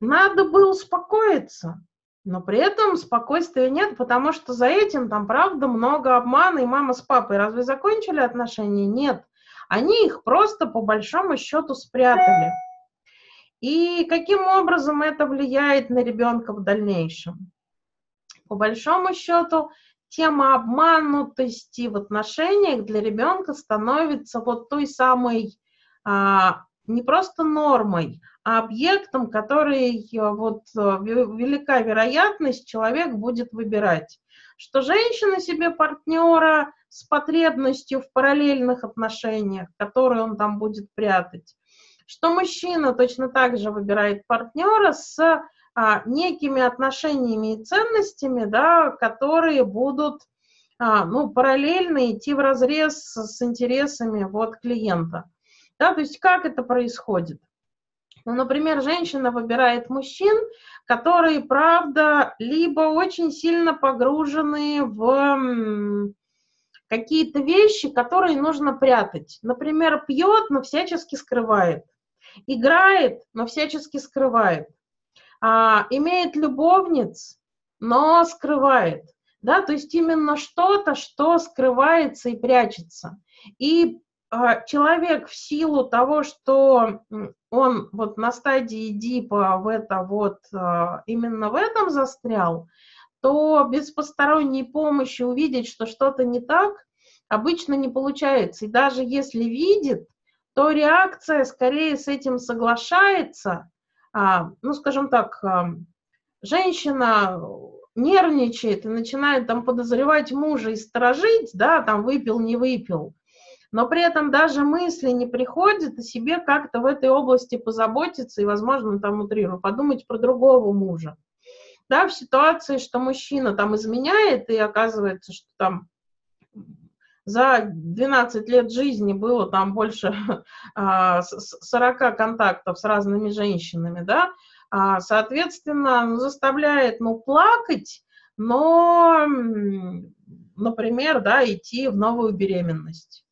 Надо было успокоиться, но при этом спокойствия нет, потому что за этим там, правда, много обмана, и мама с папой разве закончили отношения? Нет. Они их просто по большому счету спрятали. И каким образом это влияет на ребенка в дальнейшем? По большому счету, тема обманутости в отношениях для ребенка становится вот той самой а, не просто нормой, а объектом, который вот велика вероятность человек будет выбирать. Что женщина себе партнера с потребностью в параллельных отношениях, которые он там будет прятать. Что мужчина точно так же выбирает партнера с а, некими отношениями и ценностями, да, которые будут а, ну, параллельно идти в разрез с интересами вот, клиента. Да, то есть как это происходит? Ну, например, женщина выбирает мужчин, которые, правда, либо очень сильно погружены в какие-то вещи, которые нужно прятать. Например, пьет, но всячески скрывает. Играет, но всячески скрывает а, имеет любовниц, но скрывает. Да, то есть именно что-то, что скрывается и прячется. И человек в силу того, что он вот на стадии дипа в это вот а, именно в этом застрял, то без посторонней помощи увидеть, что что-то не так, обычно не получается. И даже если видит, то реакция скорее с этим соглашается, а, ну, скажем так, а, женщина нервничает и начинает там подозревать мужа и сторожить, да, там выпил, не выпил, но при этом даже мысли не приходят о себе как-то в этой области позаботиться и, возможно, там утрирую, подумать про другого мужа. Да, в ситуации, что мужчина там изменяет, и оказывается, что там за 12 лет жизни было там больше 40 а, контактов с разными женщинами, да, а, соответственно, ну, заставляет, ну, плакать, но, например, да, идти в новую беременность.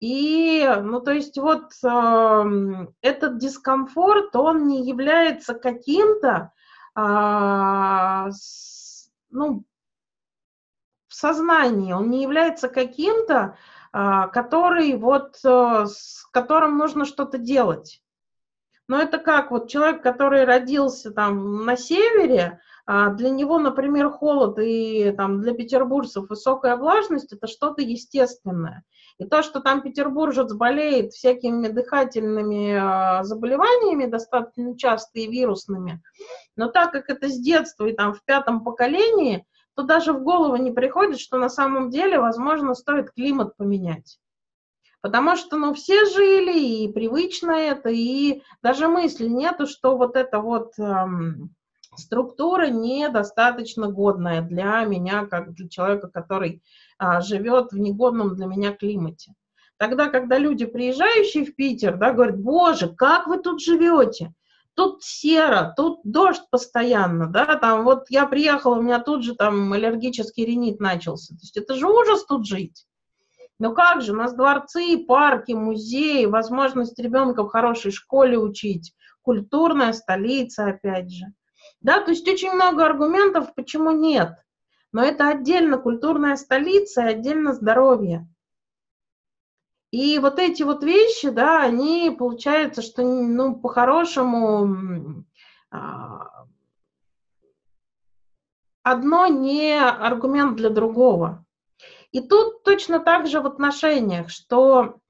И, ну, то есть вот э, этот дискомфорт, он не является каким-то, э, ну, сознании, он не является каким-то, а, который вот, э, с которым нужно что-то делать. Но это как вот человек, который родился там на севере, а, для него, например, холод и там для петербуржцев высокая влажность – это что-то естественное. И то, что там петербуржец болеет всякими дыхательными а, заболеваниями, достаточно часто и вирусными, но так как это с детства и там в пятом поколении – то даже в голову не приходит, что на самом деле, возможно, стоит климат поменять. Потому что, ну, все жили, и привычно это, и даже мысли нету, что вот эта вот эм, структура недостаточно годная для меня, как для человека, который а, живет в негодном для меня климате. Тогда, когда люди, приезжающие в Питер, да, говорят, боже, как вы тут живете? тут серо, тут дождь постоянно, да, там вот я приехала, у меня тут же там аллергический ринит начался. То есть это же ужас тут жить. Ну как же, у нас дворцы, парки, музеи, возможность ребенка в хорошей школе учить, культурная столица, опять же. Да, то есть очень много аргументов, почему нет. Но это отдельно культурная столица и отдельно здоровье. И вот эти вот вещи, да, они, получается, что, ну, по-хорошему, а, одно не аргумент для другого. И тут точно так же в отношениях, что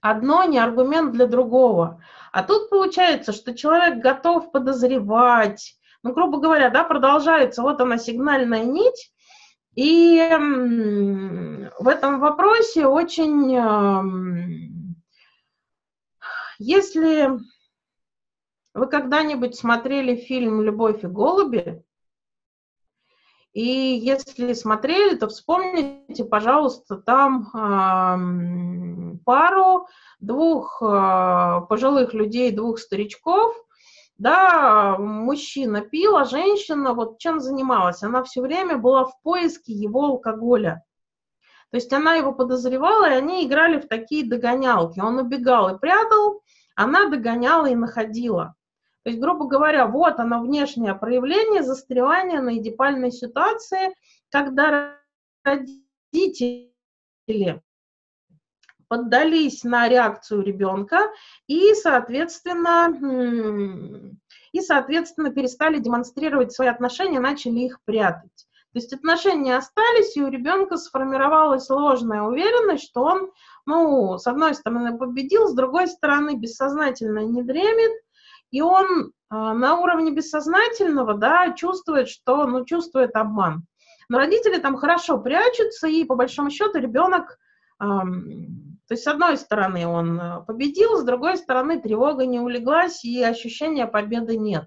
одно не аргумент для другого. А тут получается, что человек готов подозревать, ну, грубо говоря, да, продолжается вот она сигнальная нить, и в этом вопросе очень если вы когда-нибудь смотрели фильм «Любовь и голуби», и если смотрели, то вспомните, пожалуйста, там э, пару двух э, пожилых людей, двух старичков. Да, мужчина пил, а женщина вот чем занималась? Она все время была в поиске его алкоголя. То есть она его подозревала, и они играли в такие догонялки. Он убегал и прятал, она догоняла и находила. То есть, грубо говоря, вот оно внешнее проявление застревания на эдипальной ситуации, когда родители поддались на реакцию ребенка и, соответственно, и, соответственно, перестали демонстрировать свои отношения, начали их прятать. То есть отношения остались, и у ребенка сформировалась ложная уверенность, что он, ну, с одной стороны победил, с другой стороны бессознательно не дремет, и он э, на уровне бессознательного, да, чувствует, что, ну, чувствует обман. Но родители там хорошо прячутся, и по большому счету ребенок, э, то есть с одной стороны он э, победил, с другой стороны тревога не улеглась, и ощущения победы нет.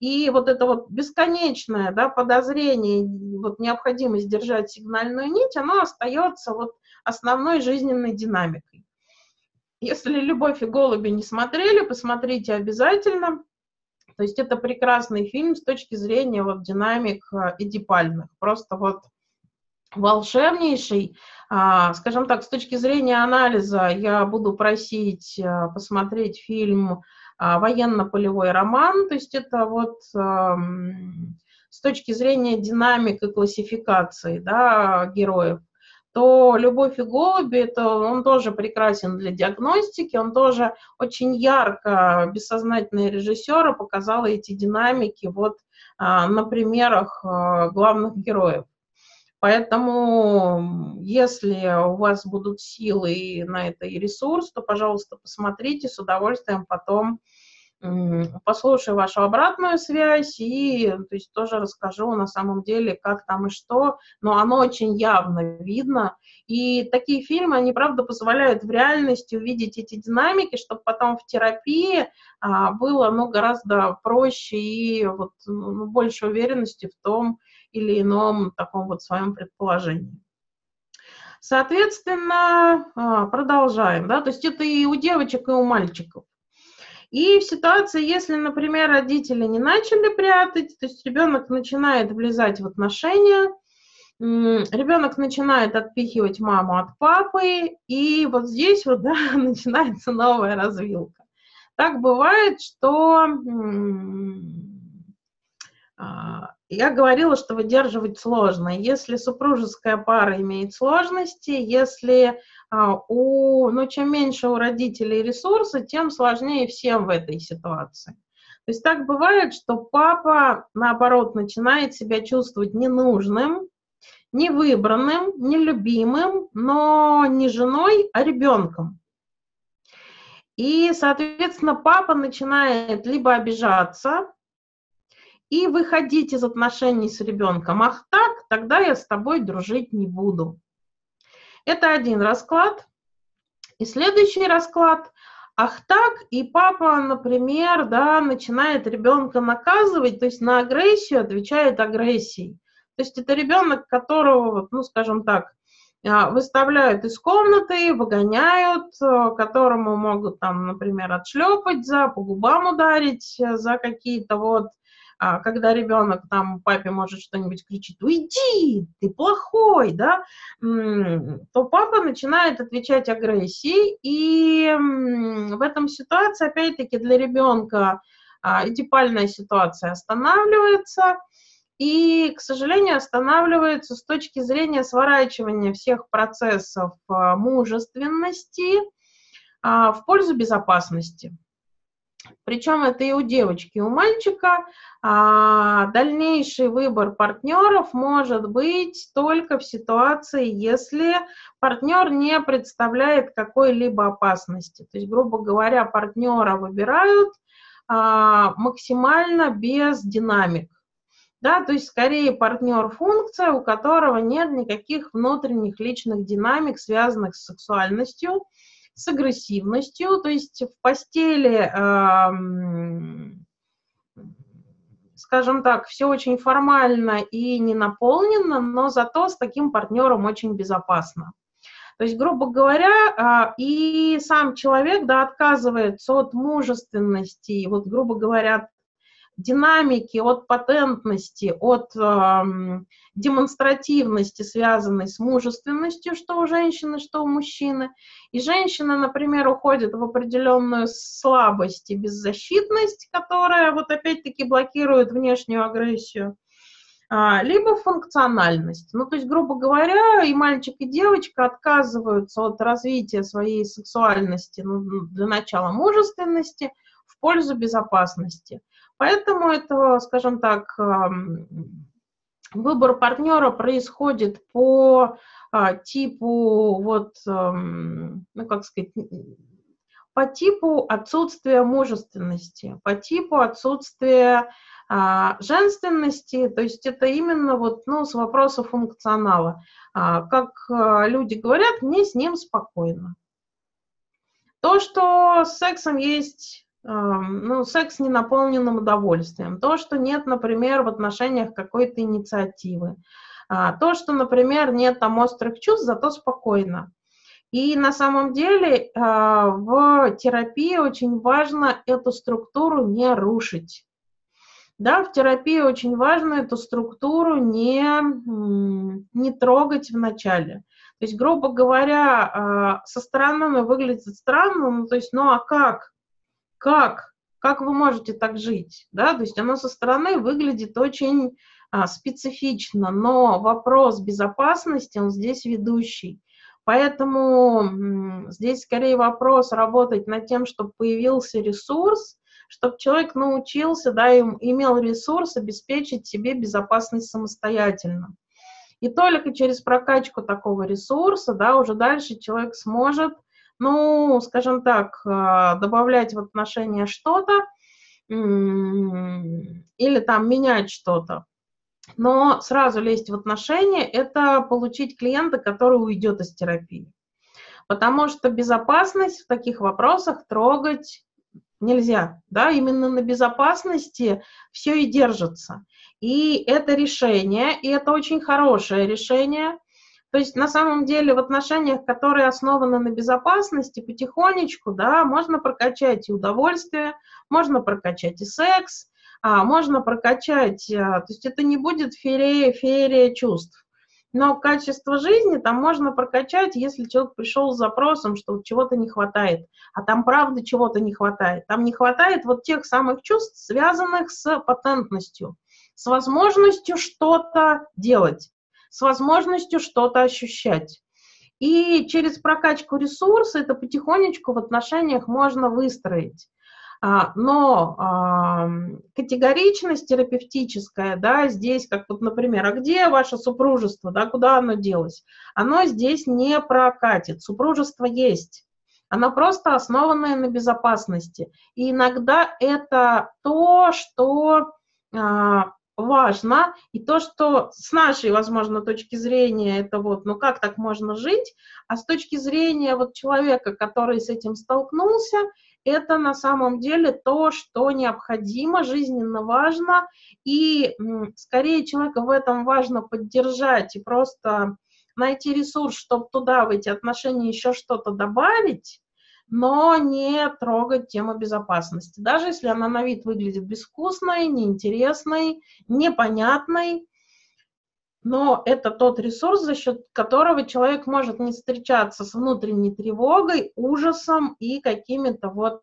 И вот это вот бесконечное да, подозрение, вот необходимость держать сигнальную нить, оно остается вот основной жизненной динамикой. Если «Любовь и голуби» не смотрели, посмотрите обязательно. То есть это прекрасный фильм с точки зрения вот динамик э, эдипальных. Просто вот волшебнейший. А, скажем так, с точки зрения анализа я буду просить э, посмотреть фильм а, «Военно-полевой роман». То есть это вот эм, с точки зрения динамик и классификации да, героев то «Любовь и голуби» это он тоже прекрасен для диагностики, он тоже очень ярко бессознательные режиссеры показала эти динамики вот а, на примерах а, главных героев. Поэтому, если у вас будут силы на это и ресурс, то, пожалуйста, посмотрите, с удовольствием потом послушаю вашу обратную связь и то есть, тоже расскажу на самом деле, как там и что, но оно очень явно видно. И такие фильмы, они, правда, позволяют в реальности увидеть эти динамики, чтобы потом в терапии а, было ну, гораздо проще и вот, ну, больше уверенности в том или ином таком вот своем предположении. Соответственно, а, продолжаем, да, то есть это и у девочек, и у мальчиков. И в ситуации, если, например, родители не начали прятать, то есть ребенок начинает влезать в отношения, ребенок начинает отпихивать маму от папы, и вот здесь вот да, начинается новая развилка. Так бывает, что а, я говорила, что выдерживать сложно. Если супружеская пара имеет сложности, если у, ну, чем меньше у родителей ресурсы, тем сложнее всем в этой ситуации. То есть так бывает, что папа, наоборот, начинает себя чувствовать ненужным, невыбранным, нелюбимым, но не женой, а ребенком. И, соответственно, папа начинает либо обижаться и выходить из отношений с ребенком. Ах так, тогда я с тобой дружить не буду. Это один расклад. И следующий расклад. Ах так, и папа, например, да, начинает ребенка наказывать, то есть на агрессию отвечает агрессией. То есть это ребенок, которого, ну, скажем так, а, выставляют из комнаты, выгоняют, э, которому могут там, например, отшлепать за, по губам ударить э, за какие-то вот когда ребенок там папе может что-нибудь кричит, уйди, ты плохой, да, то папа начинает отвечать агрессией, и в этом ситуации, опять-таки, для ребенка эдипальная ситуация останавливается, и, к сожалению, останавливается с точки зрения сворачивания всех процессов а, мужественности а, в пользу безопасности. Причем это и у девочки, и у мальчика. А, дальнейший выбор партнеров может быть только в ситуации, если партнер не представляет какой-либо опасности. То есть, грубо говоря, партнера выбирают а, максимально без динамик. Да, то есть скорее партнер функция, у которого нет никаких внутренних личных динамик, связанных с сексуальностью, с агрессивностью, то есть в постели, скажем так, все очень формально и не наполнено, но зато с таким партнером очень безопасно. То есть, грубо говоря, а, и сам человек, да, отказывается от мужественности, вот, грубо говоря, динамики, от патентности, от э, демонстративности, связанной с мужественностью, что у женщины, что у мужчины. И женщина, например, уходит в определенную слабость и беззащитность, которая вот опять-таки блокирует внешнюю агрессию. А, либо функциональность. Ну, то есть, грубо говоря, и мальчик, и девочка отказываются от развития своей сексуальности, ну, для начала мужественности, в пользу безопасности. Поэтому это, скажем так, выбор партнера происходит по а, типу, вот, ну, как сказать, по типу отсутствия мужественности, по типу отсутствия а, женственности, то есть это именно вот, ну, с вопроса функционала. А, как а, люди говорят, мне с ним спокойно. То, что с сексом есть ну, секс не наполненным удовольствием, то, что нет, например, в отношениях какой-то инициативы, то, что, например, нет там острых чувств, зато спокойно. И на самом деле в терапии очень важно эту структуру не рушить. Да, в терапии очень важно эту структуру не, не трогать в начале. То есть, грубо говоря, со стороны выглядит странно, ну, то есть, ну а как? Как, как вы можете так жить, да, то есть оно со стороны выглядит очень а, специфично, но вопрос безопасности, он здесь ведущий. Поэтому здесь скорее вопрос работать над тем, чтобы появился ресурс, чтобы человек научился, да, им, имел ресурс обеспечить себе безопасность самостоятельно. И только через прокачку такого ресурса, да, уже дальше человек сможет ну, скажем так, э, добавлять в отношения что-то или там менять что-то. Но сразу лезть в отношения – это получить клиента, который уйдет из терапии. Потому что безопасность в таких вопросах трогать нельзя. Да? Именно на безопасности все и держится. И это решение, и это очень хорошее решение – то есть на самом деле в отношениях, которые основаны на безопасности, потихонечку, да, можно прокачать и удовольствие, можно прокачать и секс, а, можно прокачать, а, то есть это не будет феерия, феерия чувств. Но качество жизни там можно прокачать, если человек пришел с запросом, что чего-то не хватает. А там правда чего-то не хватает. Там не хватает вот тех самых чувств, связанных с патентностью, с возможностью что-то делать с возможностью что-то ощущать. И через прокачку ресурса это потихонечку в отношениях можно выстроить. А, но категоричность терапевтическая, да, здесь, как вот, например, а где ваше супружество, да, куда оно делось? Оно здесь не прокатит. Супружество есть. Оно просто основанное на безопасности. И иногда это то, что а, важно, и то, что с нашей, возможно, точки зрения, это вот, ну как так можно жить, а с точки зрения вот человека, который с этим столкнулся, это на самом деле то, что необходимо, жизненно важно, и скорее человека в этом важно поддержать и просто найти ресурс, чтобы туда, в эти отношения еще что-то добавить, но не трогать тему безопасности. Даже если она на вид выглядит безвкусной, неинтересной, непонятной, но это тот ресурс, за счет которого человек может не встречаться с внутренней тревогой, ужасом и какими-то вот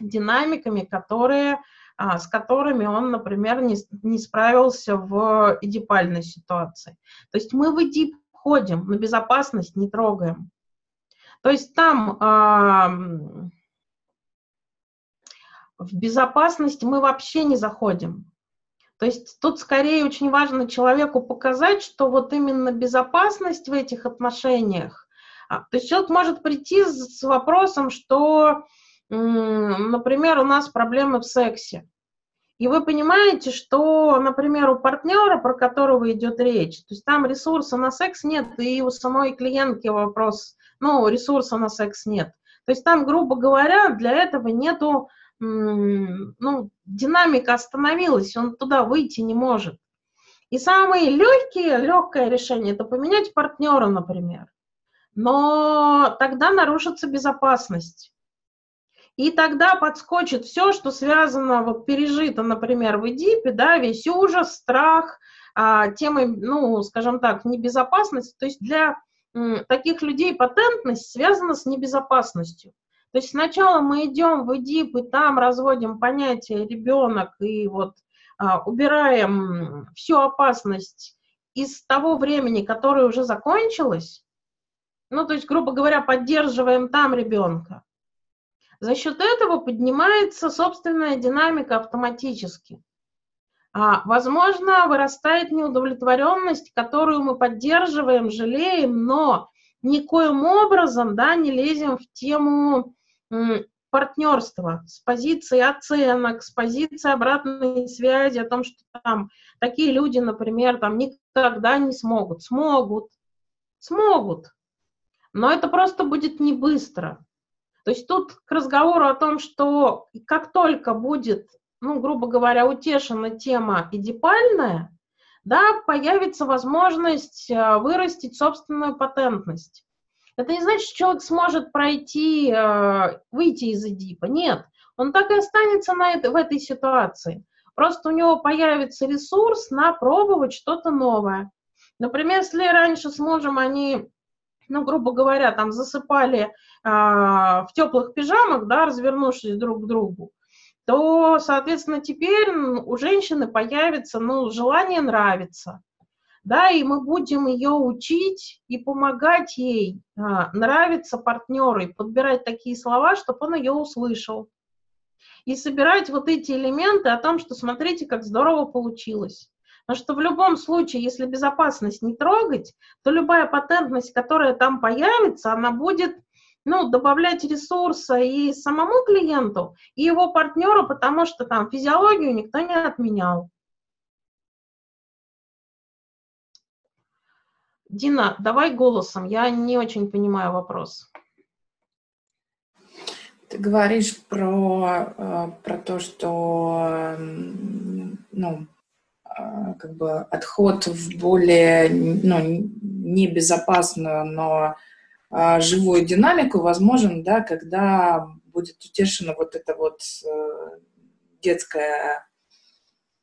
динамиками, которые, а, с которыми он, например, не, не справился в эдипальной ситуации. То есть мы в эдип ходим, на безопасность не трогаем. То есть там э, в безопасность мы вообще не заходим. То есть тут скорее очень важно человеку показать, что вот именно безопасность в этих отношениях. А, то есть человек может прийти с вопросом, что, например, у нас проблемы в сексе. И вы понимаете, что, например, у партнера, про которого идет речь, то есть там ресурса на секс нет, и у самой клиентки вопрос ну, ресурса на секс нет. То есть там, грубо говоря, для этого нету, ну, динамика остановилась, он туда выйти не может. И самые легкие, легкое решение – это поменять партнера, например. Но тогда нарушится безопасность. И тогда подскочит все, что связано, вот пережито, например, в Эдипе, да, весь ужас, страх, а, темы, ну, скажем так, небезопасность. То есть для таких людей патентность связана с небезопасностью. То есть сначала мы идем в Эдип, и там разводим понятие ребенок, и вот а, убираем всю опасность из того времени, которое уже закончилось, ну, то есть, грубо говоря, поддерживаем там ребенка. За счет этого поднимается собственная динамика автоматически. А, возможно, вырастает неудовлетворенность, которую мы поддерживаем, жалеем, но никоим образом да, не лезем в тему партнерства с позиции оценок, с позиции обратной связи о том, что там такие люди, например, там никогда не смогут. Смогут. Смогут. Но это просто будет не быстро. То есть тут к разговору о том, что как только будет, ну, грубо говоря, утешена тема эдипальная, да, появится возможность э, вырастить собственную патентность. Это не значит, что человек сможет пройти, э, выйти из Эдипа. Нет, он так и останется на это, в этой ситуации. Просто у него появится ресурс на пробовать что-то новое. Например, если раньше с мужем они, ну, грубо говоря, там засыпали э, в теплых пижамах, да, развернувшись друг к другу, то, соответственно, теперь у женщины появится, ну, желание нравиться да, и мы будем ее учить и помогать ей а, нравиться партнеру, и подбирать такие слова, чтобы он ее услышал. И собирать вот эти элементы о том, что смотрите, как здорово получилось. Потому что в любом случае, если безопасность не трогать, то любая патентность, которая там появится, она будет ну, добавлять ресурса и самому клиенту, и его партнеру, потому что там физиологию никто не отменял. Дина, давай голосом, я не очень понимаю вопрос. Ты говоришь про, э, про то, что ну, э, как бы отход в более ну, небезопасную, но э, живую динамику возможен, да, когда будет утешена вот эта вот детская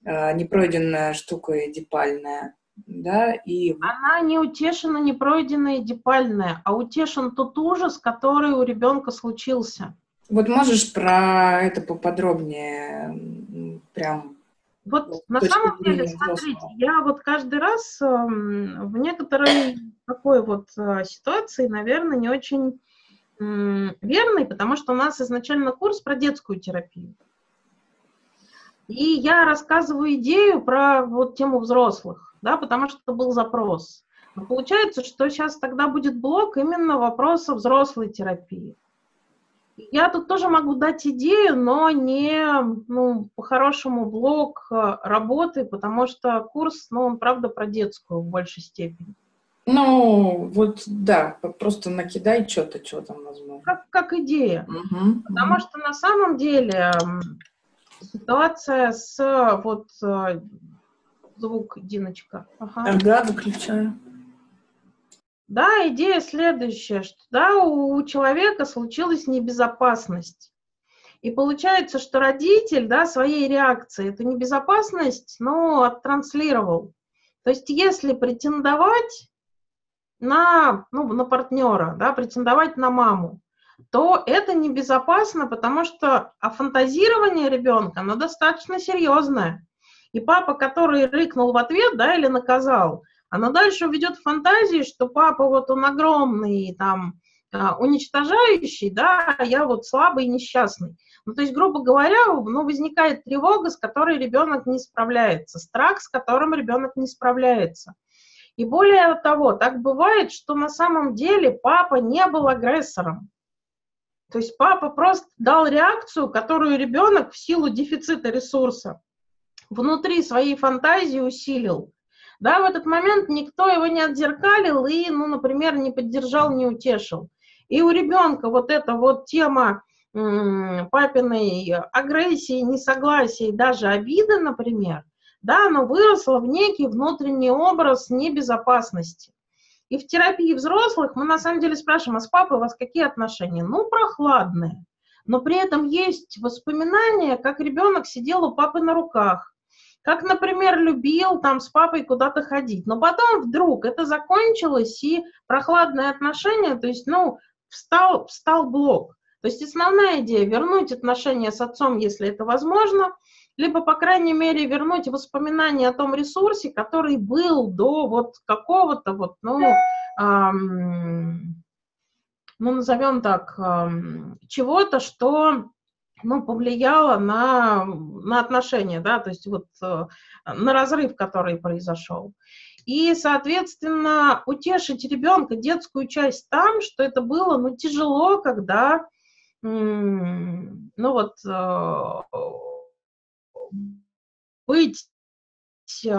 непройденная штука эдипальная да, и... Она не утешена, не пройденная, депальная, а утешен тот ужас, который у ребенка случился. Вот можешь про это поподробнее прям вот ну, на самом деле, смотрите, я вот каждый раз э, в некоторой такой вот э, ситуации, наверное, не очень э, верной, потому что у нас изначально курс про детскую терапию. И я рассказываю идею про вот тему взрослых да, потому что был запрос. Но получается, что сейчас тогда будет блок именно вопроса взрослой терапии. Я тут тоже могу дать идею, но не, ну, по-хорошему блок э, работы, потому что курс, ну, он, правда, про детскую в большей степени. Ну, вот, да, просто накидай что-то, что там возможно. Как, как идея. Угу, потому угу. что на самом деле ситуация с вот э, звук, Диночка. Ага. ага, выключаю. Да, идея следующая, что да, у человека случилась небезопасность. И получается, что родитель, да, своей реакцией эту небезопасность, ну, оттранслировал. То есть, если претендовать на, ну, на партнера, да, претендовать на маму, то это небезопасно, потому что а фантазирование ребенка, оно достаточно серьезное. И папа, который рыкнул в ответ, да, или наказал, она дальше уведет в фантазии, что папа вот он огромный, там, а, уничтожающий, да, а я вот слабый и несчастный. Ну, то есть, грубо говоря, ну, возникает тревога, с которой ребенок не справляется, страх, с которым ребенок не справляется. И более того, так бывает, что на самом деле папа не был агрессором. То есть папа просто дал реакцию, которую ребенок в силу дефицита ресурса внутри своей фантазии усилил. Да, в этот момент никто его не отзеркалил и, ну, например, не поддержал, не утешил. и у ребенка вот эта вот тема папиной агрессии, несогласия даже обиды, например, да, она выросла в некий внутренний образ небезопасности. И в терапии взрослых мы на самом деле спрашиваем, а с папой у вас какие отношения? Ну, прохладные. Но при этом есть воспоминания, как ребенок сидел у папы на руках, как, например, любил там с папой куда-то ходить. Но потом вдруг это закончилось, и прохладные отношения, то есть, ну, встал, встал блок. То есть основная идея – вернуть отношения с отцом, если это возможно, либо, по крайней мере, вернуть воспоминания о том ресурсе, который был до вот какого-то вот, ну, эм, ну назовем так, эм, чего-то, что ну, повлияло на, на отношения, да, то есть вот э, на разрыв, который произошел. И, соответственно, утешить ребенка детскую часть там, что это было, ну, тяжело, когда, ну, вот, э, быть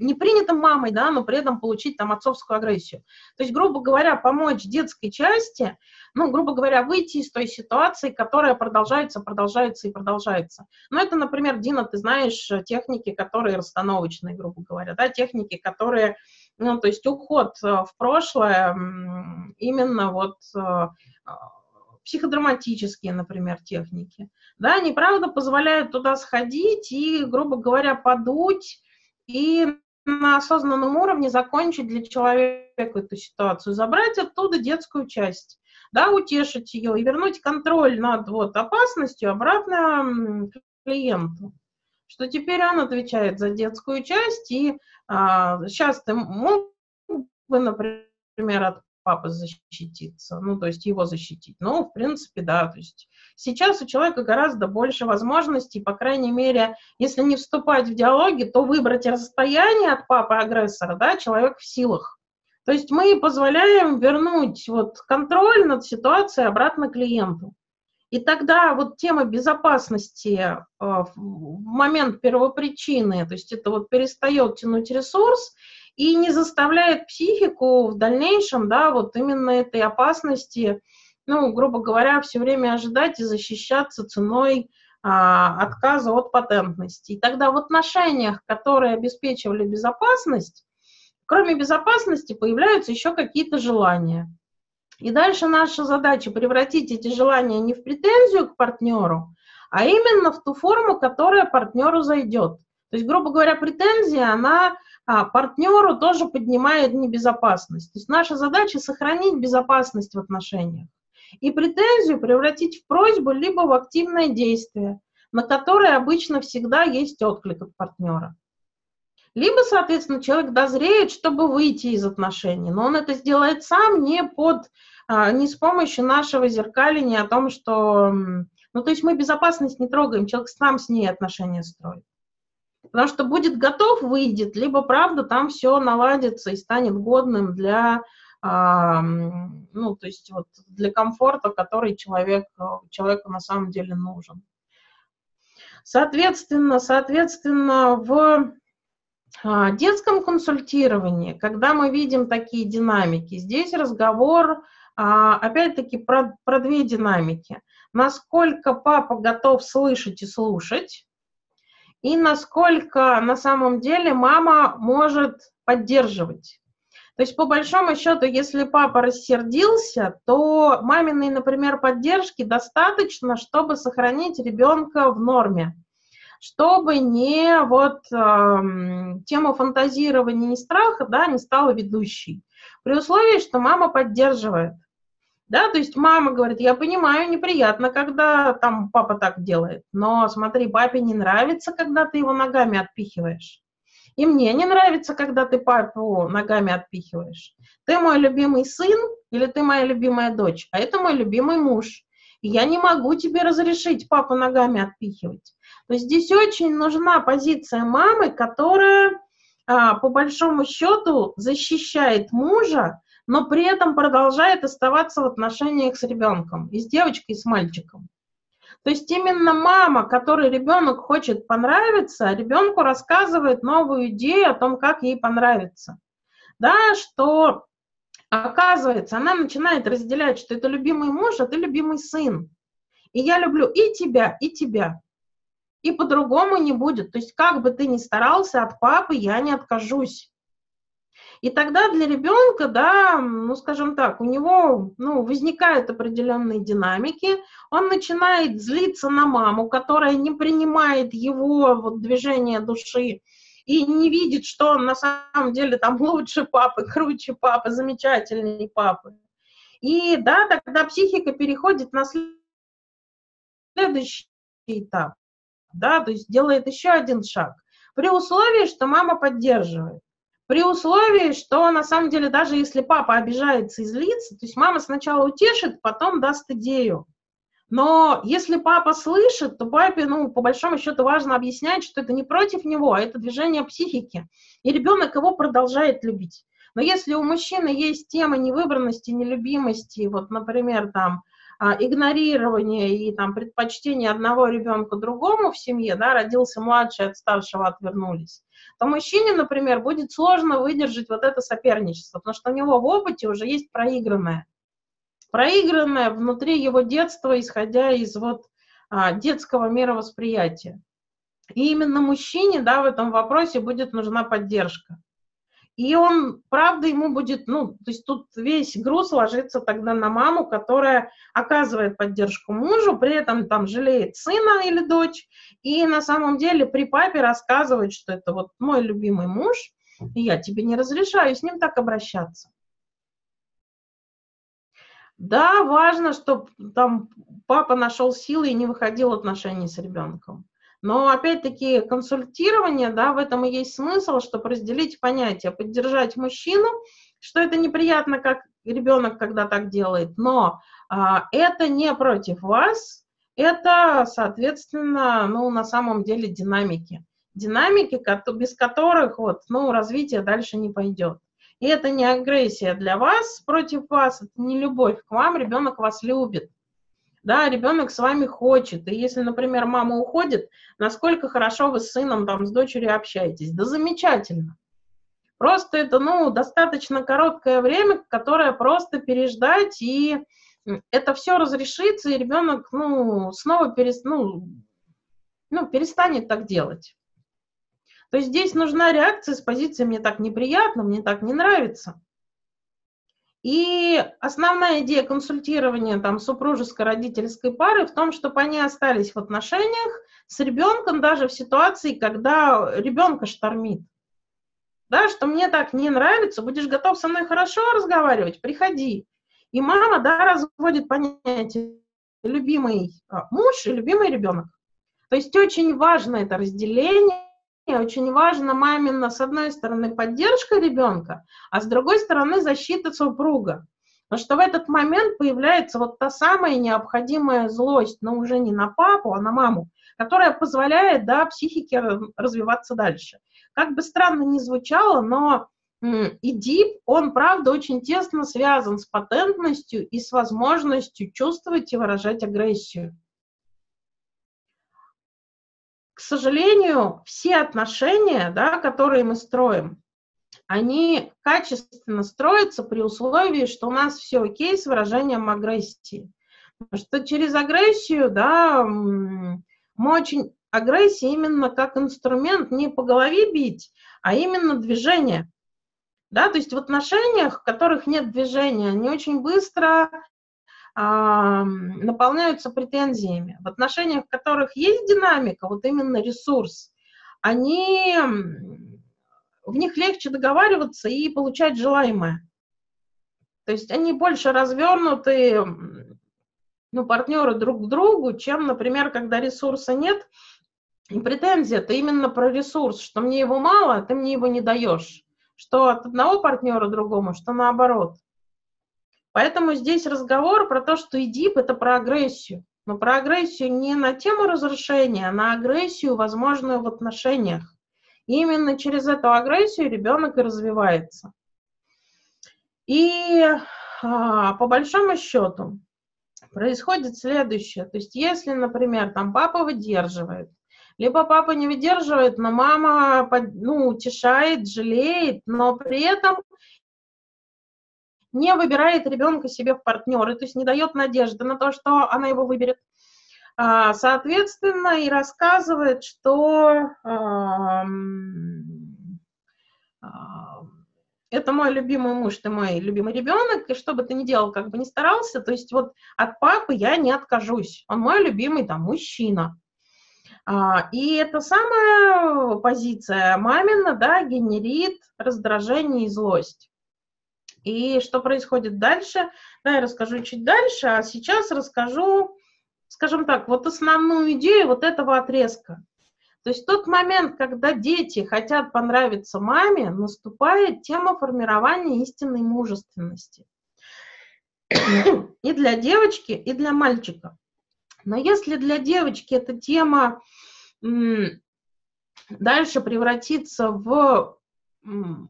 не принятым мамой, да, но при этом получить там отцовскую агрессию. То есть, грубо говоря, помочь детской части, ну, грубо говоря, выйти из той ситуации, которая продолжается, продолжается и продолжается. Ну, это, например, Дина, ты знаешь, техники, которые расстановочные, грубо говоря, да, техники, которые, ну, то есть уход э, в прошлое, именно вот э, психодраматические, например, техники. Да, они, правда, позволяют туда сходить и, грубо говоря, подуть и на осознанном уровне закончить для человека эту ситуацию, забрать оттуда детскую часть, да, утешить ее и вернуть контроль над вот опасностью обратно клиенту, что теперь он отвечает за детскую часть, и а, сейчас ты мог бы, например, от папы защититься, ну, то есть его защитить. Ну, в принципе, да, то есть сейчас у человека гораздо больше возможностей, по крайней мере, если не вступать в диалоги, то выбрать расстояние от папы-агрессора, да, человек в силах. То есть мы позволяем вернуть вот контроль над ситуацией обратно клиенту. И тогда вот тема безопасности э, в момент первопричины, то есть это вот перестает тянуть ресурс, и не заставляет психику в дальнейшем, да, вот именно этой опасности, ну, грубо говоря, все время ожидать и защищаться ценой а, отказа от патентности. И тогда в отношениях, которые обеспечивали безопасность, кроме безопасности появляются еще какие-то желания. И дальше наша задача превратить эти желания не в претензию к партнеру, а именно в ту форму, которая партнеру зайдет. То есть, грубо говоря, претензия, она а, партнеру тоже поднимает небезопасность. То есть наша задача сохранить безопасность в отношениях и претензию превратить в просьбу либо в активное действие, на которое обычно всегда есть отклик от партнера. Либо, соответственно, человек дозреет, чтобы выйти из отношений, но он это сделает сам не под, а, не с помощью нашего зеркаления о том, что, ну, то есть мы безопасность не трогаем, человек сам с ней отношения строит. Потому что будет готов, выйдет, либо, правда, там все наладится и станет годным для, а, ну, то есть вот для комфорта, который человек, человеку на самом деле нужен. Соответственно, соответственно, в а, детском консультировании, когда мы видим такие динамики, здесь разговор а, опять-таки про, про две динамики. Насколько папа готов слышать и слушать, и насколько на самом деле мама может поддерживать. То есть, по большому счету, если папа рассердился, то маминой, например, поддержки достаточно, чтобы сохранить ребенка в норме, чтобы не вот э, тема фантазирования и страха, да, не стала ведущей. При условии, что мама поддерживает. Да, то есть мама говорит, я понимаю, неприятно, когда там папа так делает, но смотри, папе не нравится, когда ты его ногами отпихиваешь. И мне не нравится, когда ты папу ногами отпихиваешь. Ты мой любимый сын или ты моя любимая дочь, а это мой любимый муж. И я не могу тебе разрешить папу ногами отпихивать. То есть здесь очень нужна позиция мамы, которая а, по большому счету защищает мужа, но при этом продолжает оставаться в отношениях с ребенком, и с девочкой, и с мальчиком. То есть именно мама, которой ребенок хочет понравиться, ребенку рассказывает новую идею о том, как ей понравится. Да, что Оказывается, она начинает разделять, что это любимый муж, а ты любимый сын. И я люблю и тебя, и тебя. И по-другому не будет. То есть как бы ты ни старался, от папы я не откажусь. И тогда для ребенка, да, ну, скажем так, у него ну, возникают определенные динамики, он начинает злиться на маму, которая не принимает его вот, движение души и не видит, что он на самом деле там лучше папы, круче папы, замечательнее папы. И да, тогда психика переходит на следующий этап, да, то есть делает еще один шаг, при условии, что мама поддерживает. При условии, что на самом деле даже если папа обижается и злится, то есть мама сначала утешит, потом даст идею. Но если папа слышит, то папе, ну, по большому счету важно объяснять, что это не против него, а это движение психики. И ребенок его продолжает любить. Но если у мужчины есть тема невыбранности, нелюбимости, вот, например, там, игнорирование и там предпочтение одного ребенка другому в семье, да, родился младший, от старшего отвернулись, то мужчине, например, будет сложно выдержать вот это соперничество, потому что у него в опыте уже есть проигранное. Проигранное внутри его детства, исходя из вот а, детского мировосприятия. И именно мужчине, да, в этом вопросе будет нужна поддержка. И он, правда, ему будет, ну, то есть тут весь груз ложится тогда на маму, которая оказывает поддержку мужу, при этом там жалеет сына или дочь, и на самом деле при папе рассказывает, что это вот мой любимый муж, и я тебе не разрешаю с ним так обращаться. Да, важно, чтобы там папа нашел силы и не выходил отношений с ребенком. Но опять-таки консультирование, да, в этом и есть смысл, чтобы разделить понятия, поддержать мужчину, что это неприятно, как ребенок, когда так делает, но а, это не против вас, это, соответственно, ну, на самом деле динамики. Динамики, без которых вот, ну, развитие дальше не пойдет. И это не агрессия для вас против вас, это не любовь к вам, ребенок вас любит да, ребенок с вами хочет. И если, например, мама уходит, насколько хорошо вы с сыном, там, с дочерью общаетесь? Да замечательно. Просто это, ну, достаточно короткое время, которое просто переждать, и это все разрешится, и ребенок, ну, снова перес, ну, ну, перестанет так делать. То есть здесь нужна реакция с позиции «мне так неприятно», «мне так не нравится». И основная идея консультирования там, супружеско-родительской пары в том, чтобы они остались в отношениях с ребенком даже в ситуации, когда ребенка штормит. Да, что мне так не нравится, будешь готов со мной хорошо разговаривать, приходи. И мама, да, разводит понятие любимый а, муж и любимый ребенок. То есть очень важно это разделение очень важно мамина, с одной стороны, поддержка ребенка, а с другой стороны, защита супруга. Потому что в этот момент появляется вот та самая необходимая злость, но уже не на папу, а на маму, которая позволяет, да, психике развиваться дальше. Как бы странно ни звучало, но ИДИП, он, правда, очень тесно связан с патентностью и с возможностью чувствовать и выражать агрессию к сожалению, все отношения, да, которые мы строим, они качественно строятся при условии, что у нас все окей с выражением агрессии. Потому что через агрессию, да, мы очень... Агрессия именно как инструмент не по голове бить, а именно движение. Да, то есть в отношениях, в которых нет движения, они очень быстро наполняются претензиями. В отношениях, в которых есть динамика, вот именно ресурс, они, в них легче договариваться и получать желаемое. То есть они больше развернуты, ну, партнеры друг к другу, чем, например, когда ресурса нет, и претензия это именно про ресурс, что мне его мало, а ты мне его не даешь. Что от одного партнера другому, что наоборот. Поэтому здесь разговор про то, что ИДИП – это про агрессию. Но про агрессию не на тему разрушения, а на агрессию, возможную в отношениях. И именно через эту агрессию ребенок и развивается. И а, по большому счету происходит следующее. То есть если, например, там папа выдерживает, либо папа не выдерживает, но мама ну, утешает, жалеет, но при этом не выбирает ребенка себе в партнеры, то есть не дает надежды на то, что она его выберет. А, соответственно, и рассказывает, что это мой любимый муж, ты мой любимый ребенок, и что бы ты ни делал, как бы ни старался, то есть вот от папы я не откажусь, он мой любимый там мужчина. А, и эта самая позиция мамина, да, генерит раздражение и злость. И что происходит дальше, да, я расскажу чуть дальше, а сейчас расскажу, скажем так, вот основную идею вот этого отрезка. То есть тот момент, когда дети хотят понравиться маме, наступает тема формирования истинной мужественности. И для девочки, и для мальчика. Но если для девочки эта тема дальше превратится в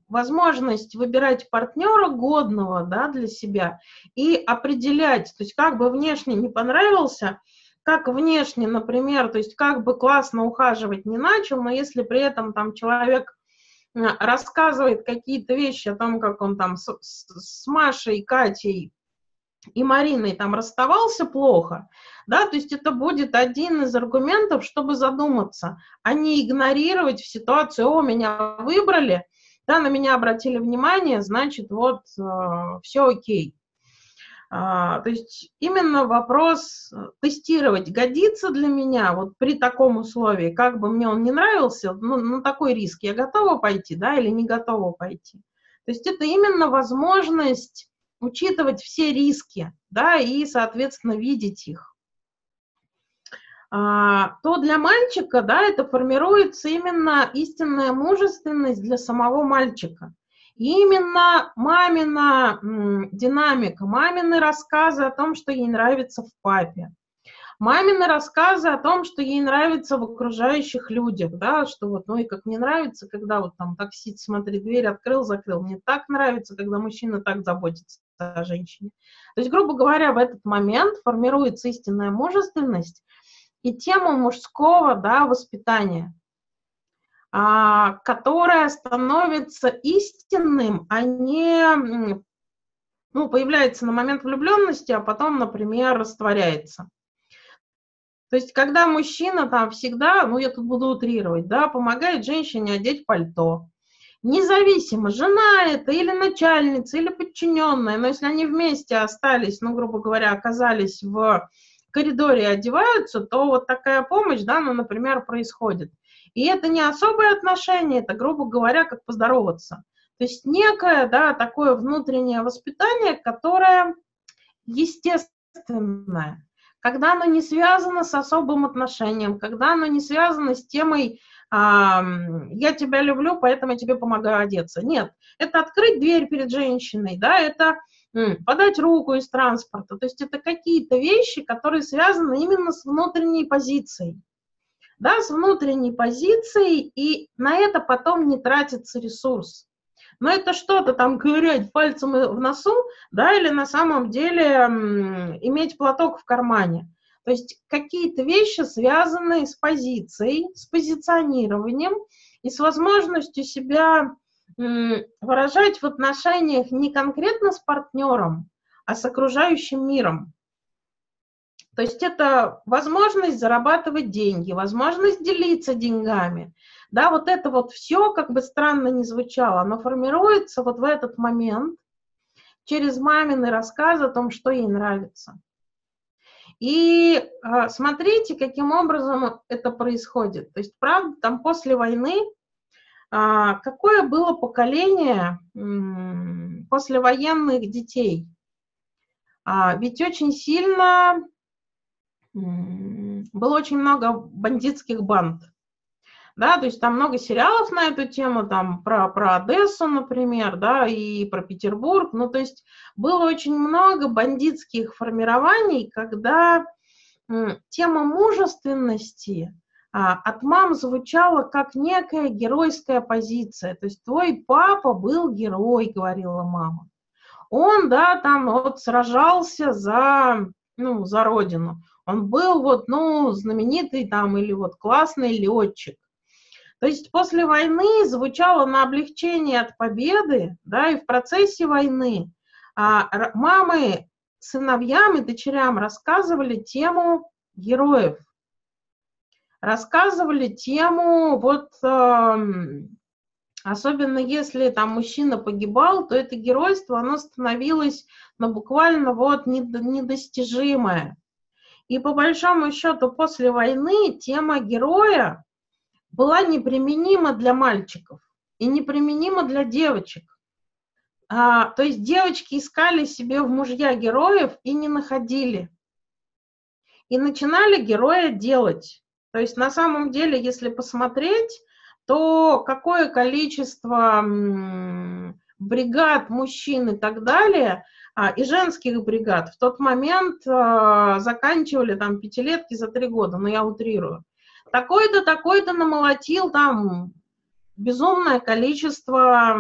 возможность выбирать партнера годного да, для себя и определять, то есть как бы внешне не понравился, как внешне, например, то есть как бы классно ухаживать не начал, но если при этом там человек рассказывает какие-то вещи о том, как он там с, с, Машей, Катей и Мариной там расставался плохо, да, то есть это будет один из аргументов, чтобы задуматься, а не игнорировать в ситуации, о, меня выбрали, да, на меня обратили внимание, значит, вот э, все окей. А, то есть именно вопрос э, тестировать, годится для меня вот при таком условии, как бы мне он не нравился, ну, на такой риск я готова пойти, да, или не готова пойти. То есть это именно возможность учитывать все риски, да, и, соответственно, видеть их. А, то для мальчика, да, это формируется именно истинная мужественность для самого мальчика. И именно мамина динамика, мамины рассказы о том, что ей нравится в папе, мамины рассказы о том, что ей нравится в окружающих людях, да, что вот, ну и как мне нравится, когда вот там таксист, смотри, дверь открыл, закрыл, мне так нравится, когда мужчина так заботится о женщине. То есть, грубо говоря, в этот момент формируется истинная мужественность и тема мужского, да, воспитания – а, которое становится истинным, а не ну, появляется на момент влюбленности, а потом, например, растворяется. То есть, когда мужчина там всегда, ну, я тут буду утрировать, да, помогает женщине одеть пальто, независимо, жена это или начальница, или подчиненная, но если они вместе остались, ну, грубо говоря, оказались в коридоре одеваются, то вот такая помощь, да, ну, например, происходит. И это не особое отношение, это, грубо говоря, как поздороваться. То есть некое, да, такое внутреннее воспитание, которое естественное, когда оно не связано с особым отношением, когда оно не связано с темой а, «я тебя люблю, поэтому я тебе помогаю одеться». Нет, это открыть дверь перед женщиной, да, это подать руку из транспорта. То есть это какие-то вещи, которые связаны именно с внутренней позицией да, с внутренней позицией, и на это потом не тратится ресурс. Но это что-то там ковырять пальцем в носу, да, или на самом деле иметь платок в кармане. То есть какие-то вещи, связанные с позицией, с позиционированием и с возможностью себя выражать в отношениях не конкретно с партнером, а с окружающим миром. То есть это возможность зарабатывать деньги, возможность делиться деньгами. Да, вот это вот все, как бы странно ни звучало, оно формируется вот в этот момент через мамины рассказы о том, что ей нравится. И э, смотрите, каким образом это происходит. То есть, правда, там после войны какое было поколение послевоенных детей? А, ведь очень сильно было очень много бандитских банд. Да, то есть там много сериалов на эту тему, там про, про Одессу, например, да, и про Петербург. Ну, то есть было очень много бандитских формирований, когда тема мужественности а, от мам звучала как некая геройская позиция. То есть твой папа был герой, говорила мама. Он, да, там вот сражался за, ну, за родину он был вот, ну, знаменитый там или вот классный летчик. То есть после войны звучало на облегчение от победы, да, и в процессе войны а, мамы сыновьям и дочерям рассказывали тему героев, рассказывали тему вот э, Особенно если там мужчина погибал, то это геройство, оно становилось ну, буквально вот недостижимое. И по большому счету после войны тема героя была неприменима для мальчиков и неприменима для девочек. А, то есть девочки искали себе в мужья героев и не находили. И начинали героя делать. То есть на самом деле, если посмотреть, то какое количество бригад мужчин и так далее, а, и женских бригад в тот момент а, заканчивали там пятилетки за три года, но я утрирую. Такой-то, такой-то намолотил там безумное количество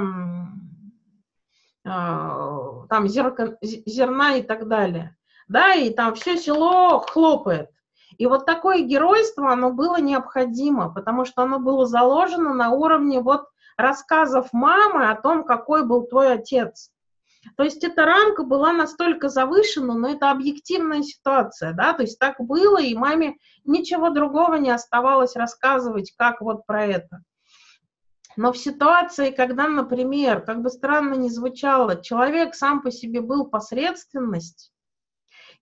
а, там зерка, зерна и так далее. Да, и там все село хлопает. И вот такое геройство, оно было необходимо, потому что оно было заложено на уровне вот рассказов мамы о том, какой был твой отец. То есть эта рамка была настолько завышена, но это объективная ситуация, да, то есть так было, и маме ничего другого не оставалось рассказывать, как вот про это. Но в ситуации, когда, например, как бы странно ни звучало, человек сам по себе был посредственность,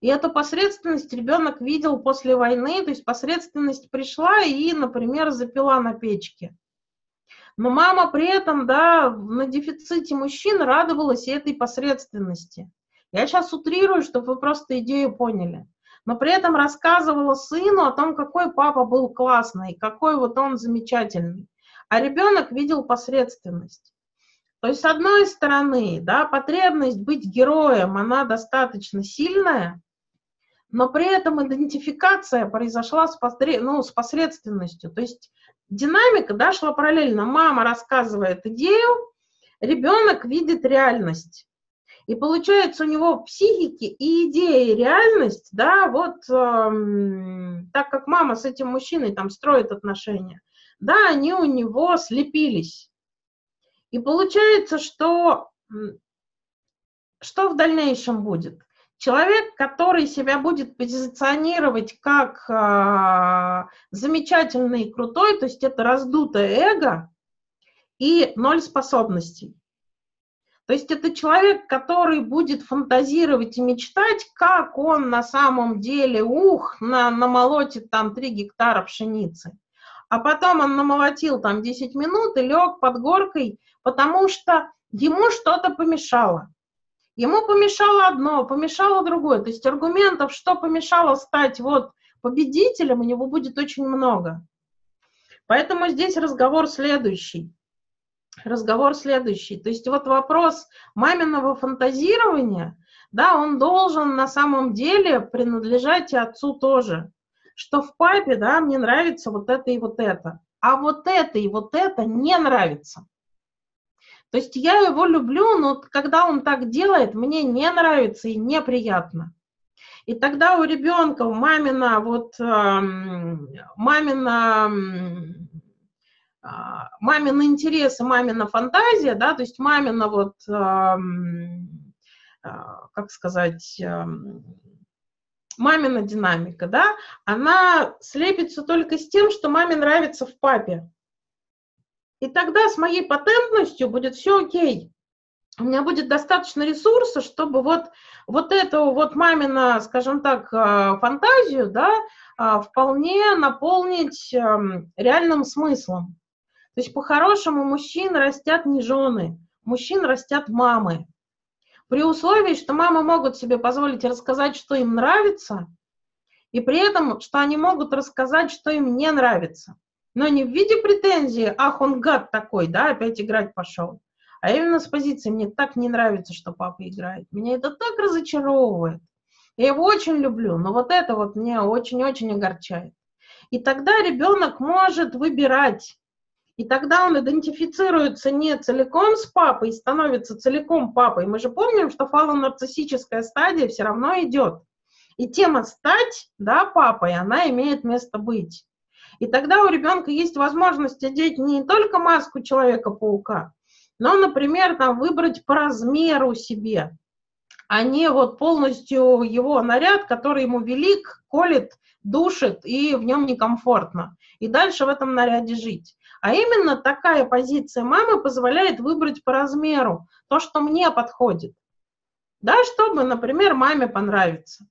и эту посредственность ребенок видел после войны, то есть посредственность пришла и, например, запила на печке. Но мама при этом, да, на дефиците мужчин радовалась этой посредственности. Я сейчас утрирую, чтобы вы просто идею поняли. Но при этом рассказывала сыну о том, какой папа был классный, какой вот он замечательный. А ребенок видел посредственность. То есть, с одной стороны, да, потребность быть героем, она достаточно сильная, но при этом идентификация произошла с, посред... ну, с посредственностью. То есть динамика да, шла параллельно. Мама рассказывает идею, ребенок видит реальность. И получается у него в психике и идея, и реальность, да, вот эм, так как мама с этим мужчиной там строит отношения, да, они у него слепились. И получается, что что в дальнейшем будет? Человек, который себя будет позиционировать как э, замечательный и крутой, то есть это раздутое эго и ноль способностей. То есть это человек, который будет фантазировать и мечтать, как он на самом деле, ух, на, намолотит там 3 гектара пшеницы. А потом он намолотил там 10 минут и лег под горкой, потому что ему что-то помешало. Ему помешало одно, помешало другое. То есть аргументов, что помешало стать вот победителем, у него будет очень много. Поэтому здесь разговор следующий. Разговор следующий. То есть вот вопрос маминого фантазирования, да, он должен на самом деле принадлежать и отцу тоже. Что в папе, да, мне нравится вот это и вот это. А вот это и вот это не нравится. То есть я его люблю, но когда он так делает, мне не нравится и неприятно. И тогда у ребенка мамина вот мамина а, мамин интерес и мамина фантазия, да, то есть мамина вот, а, как сказать, мамина динамика, да, она слепится только с тем, что маме нравится в папе. И тогда с моей патентностью будет все окей. У меня будет достаточно ресурса, чтобы вот, вот эту вот мамина, скажем так, э, фантазию, да, э, вполне наполнить эм, реальным смыслом. То есть по-хорошему мужчин растят не жены, мужчин растят мамы. При условии, что мамы могут себе позволить рассказать, что им нравится, и при этом, что они могут рассказать, что им не нравится. Но не в виде претензии, ах, он гад такой, да, опять играть пошел. А именно с позиции, мне так не нравится, что папа играет. Меня это так разочаровывает. Я его очень люблю, но вот это вот меня очень-очень огорчает. И тогда ребенок может выбирать. И тогда он идентифицируется не целиком с папой, становится целиком папой. Мы же помним, что фалонарциссическая стадия все равно идет. И тема стать, да, папой, она имеет место быть. И тогда у ребенка есть возможность одеть не только маску Человека-паука, но, например, там, выбрать по размеру себе. а не вот полностью его наряд, который ему велик, колет, душит и в нем некомфортно. И дальше в этом наряде жить. А именно такая позиция мамы позволяет выбрать по размеру то, что мне подходит. Да, чтобы, например, маме понравиться.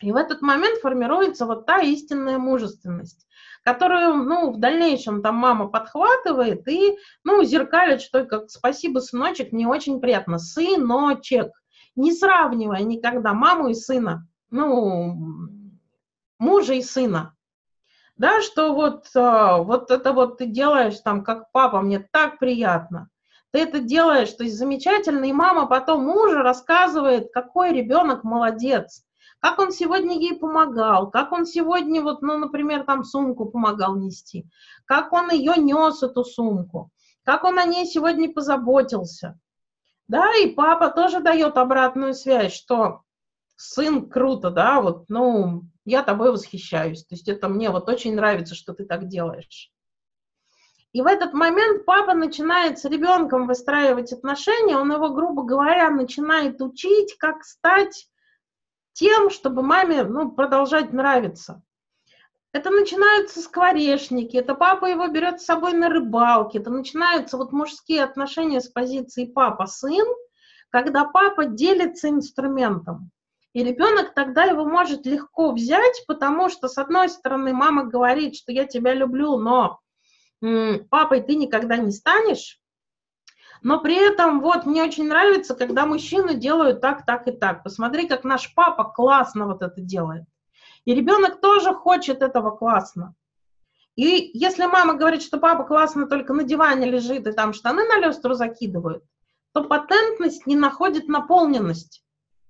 И в этот момент формируется вот та истинная мужественность, которую, ну, в дальнейшем там мама подхватывает и, ну, зеркалит, что как «спасибо, сыночек, мне очень приятно». Сыночек. Не сравнивая никогда маму и сына. Ну, мужа и сына. Да, что вот, а, вот это вот ты делаешь там, как папа, мне так приятно. Ты это делаешь, то есть замечательно, и мама потом мужа рассказывает, какой ребенок молодец, как он сегодня ей помогал, как он сегодня, вот, ну, например, там сумку помогал нести, как он ее нес, эту сумку, как он о ней сегодня позаботился. Да, и папа тоже дает обратную связь, что сын круто, да, вот, ну, я тобой восхищаюсь. То есть это мне вот очень нравится, что ты так делаешь. И в этот момент папа начинает с ребенком выстраивать отношения, он его, грубо говоря, начинает учить, как стать тем, чтобы маме ну, продолжать нравиться. Это начинаются скворечники, это папа его берет с собой на рыбалке, это начинаются вот мужские отношения с позиции папа-сын, когда папа делится инструментом. И ребенок тогда его может легко взять, потому что, с одной стороны, мама говорит, что я тебя люблю, но м, папой ты никогда не станешь. Но при этом вот мне очень нравится, когда мужчины делают так, так и так. Посмотри, как наш папа классно вот это делает. И ребенок тоже хочет этого классно. И если мама говорит, что папа классно только на диване лежит и там штаны на люстру закидывают, то патентность не находит наполненность.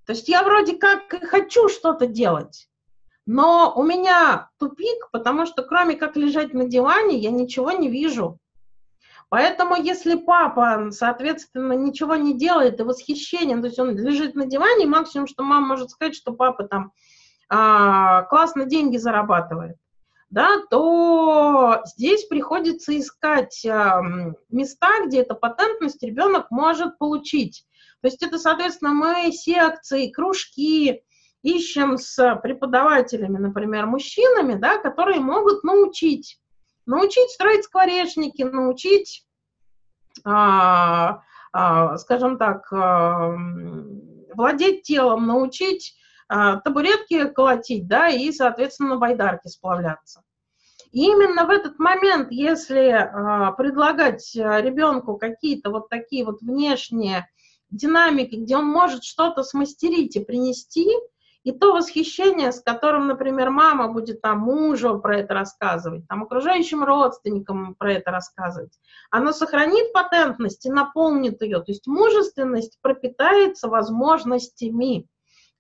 То есть я вроде как хочу что-то делать, но у меня тупик, потому что кроме как лежать на диване, я ничего не вижу. Поэтому если папа, соответственно, ничего не делает и восхищение, то есть он лежит на диване, максимум, что мама может сказать, что папа там а, классно деньги зарабатывает, да, то здесь приходится искать а, места, где эта патентность ребенок может получить. То есть это, соответственно, мы секции, кружки ищем с преподавателями, например, мужчинами, да, которые могут научить. Научить строить скворечники, научить, а, а, скажем так, а, владеть телом, научить а, табуретки колотить, да, и, соответственно, байдарки сплавляться. И именно в этот момент, если а, предлагать ребенку какие-то вот такие вот внешние динамики, где он может что-то смастерить и принести, и то восхищение, с которым, например, мама будет там мужу про это рассказывать, там окружающим родственникам про это рассказывать, оно сохранит патентность и наполнит ее. То есть мужественность пропитается возможностями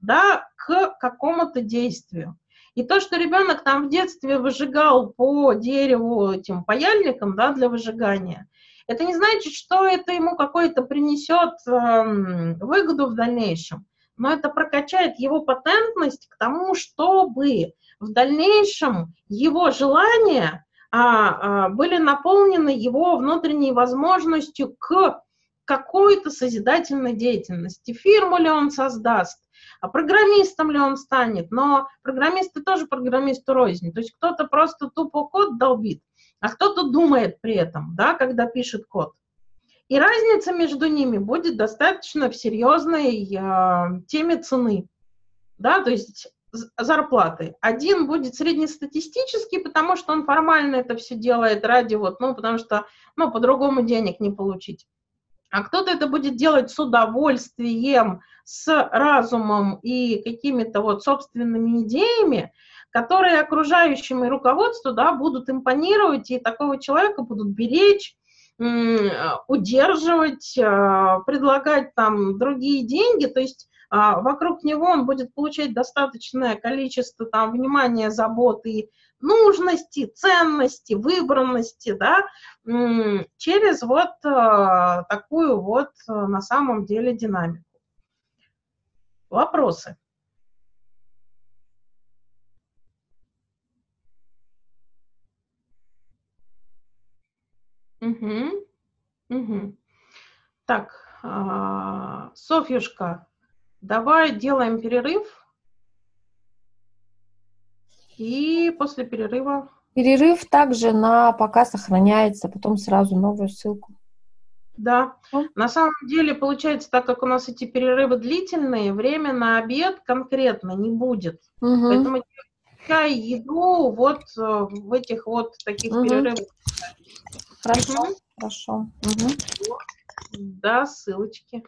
да, к какому-то действию. И то, что ребенок там в детстве выжигал по дереву этим паяльником да, для выжигания – это не значит, что это ему какой-то принесет э, выгоду в дальнейшем, но это прокачает его патентность к тому, чтобы в дальнейшем его желания а, а, были наполнены его внутренней возможностью к какой-то созидательной деятельности. Фирму ли он создаст, а программистом ли он станет, но программисты тоже программисту рознь. То есть кто-то просто тупо код долбит, а кто-то думает при этом, да, когда пишет код. И разница между ними будет достаточно в серьезной э, теме цены, да, то есть зарплаты. Один будет среднестатистический, потому что он формально это все делает ради вот, ну, потому что, ну, по-другому денег не получить. А кто-то это будет делать с удовольствием, с разумом и какими-то вот собственными идеями, которые окружающим и руководству да, будут импонировать, и такого человека будут беречь, удерживать, а, предлагать там другие деньги, то есть а, вокруг него он будет получать достаточное количество там внимания, заботы, нужности, ценности, выбранности, да, через вот а, такую вот на самом деле динамику. Вопросы? Угу. Угу. Так, а, Софьюшка, Давай делаем перерыв. И после перерыва... Перерыв также на пока сохраняется, потом сразу новую ссылку. Да. На самом деле, получается, так как у нас эти перерывы длительные, время на обед конкретно не будет. Угу. Поэтому чай, еду вот э, в этих вот таких угу. перерывах. Хорошо, угу. хорошо. Угу. Да, ссылочки.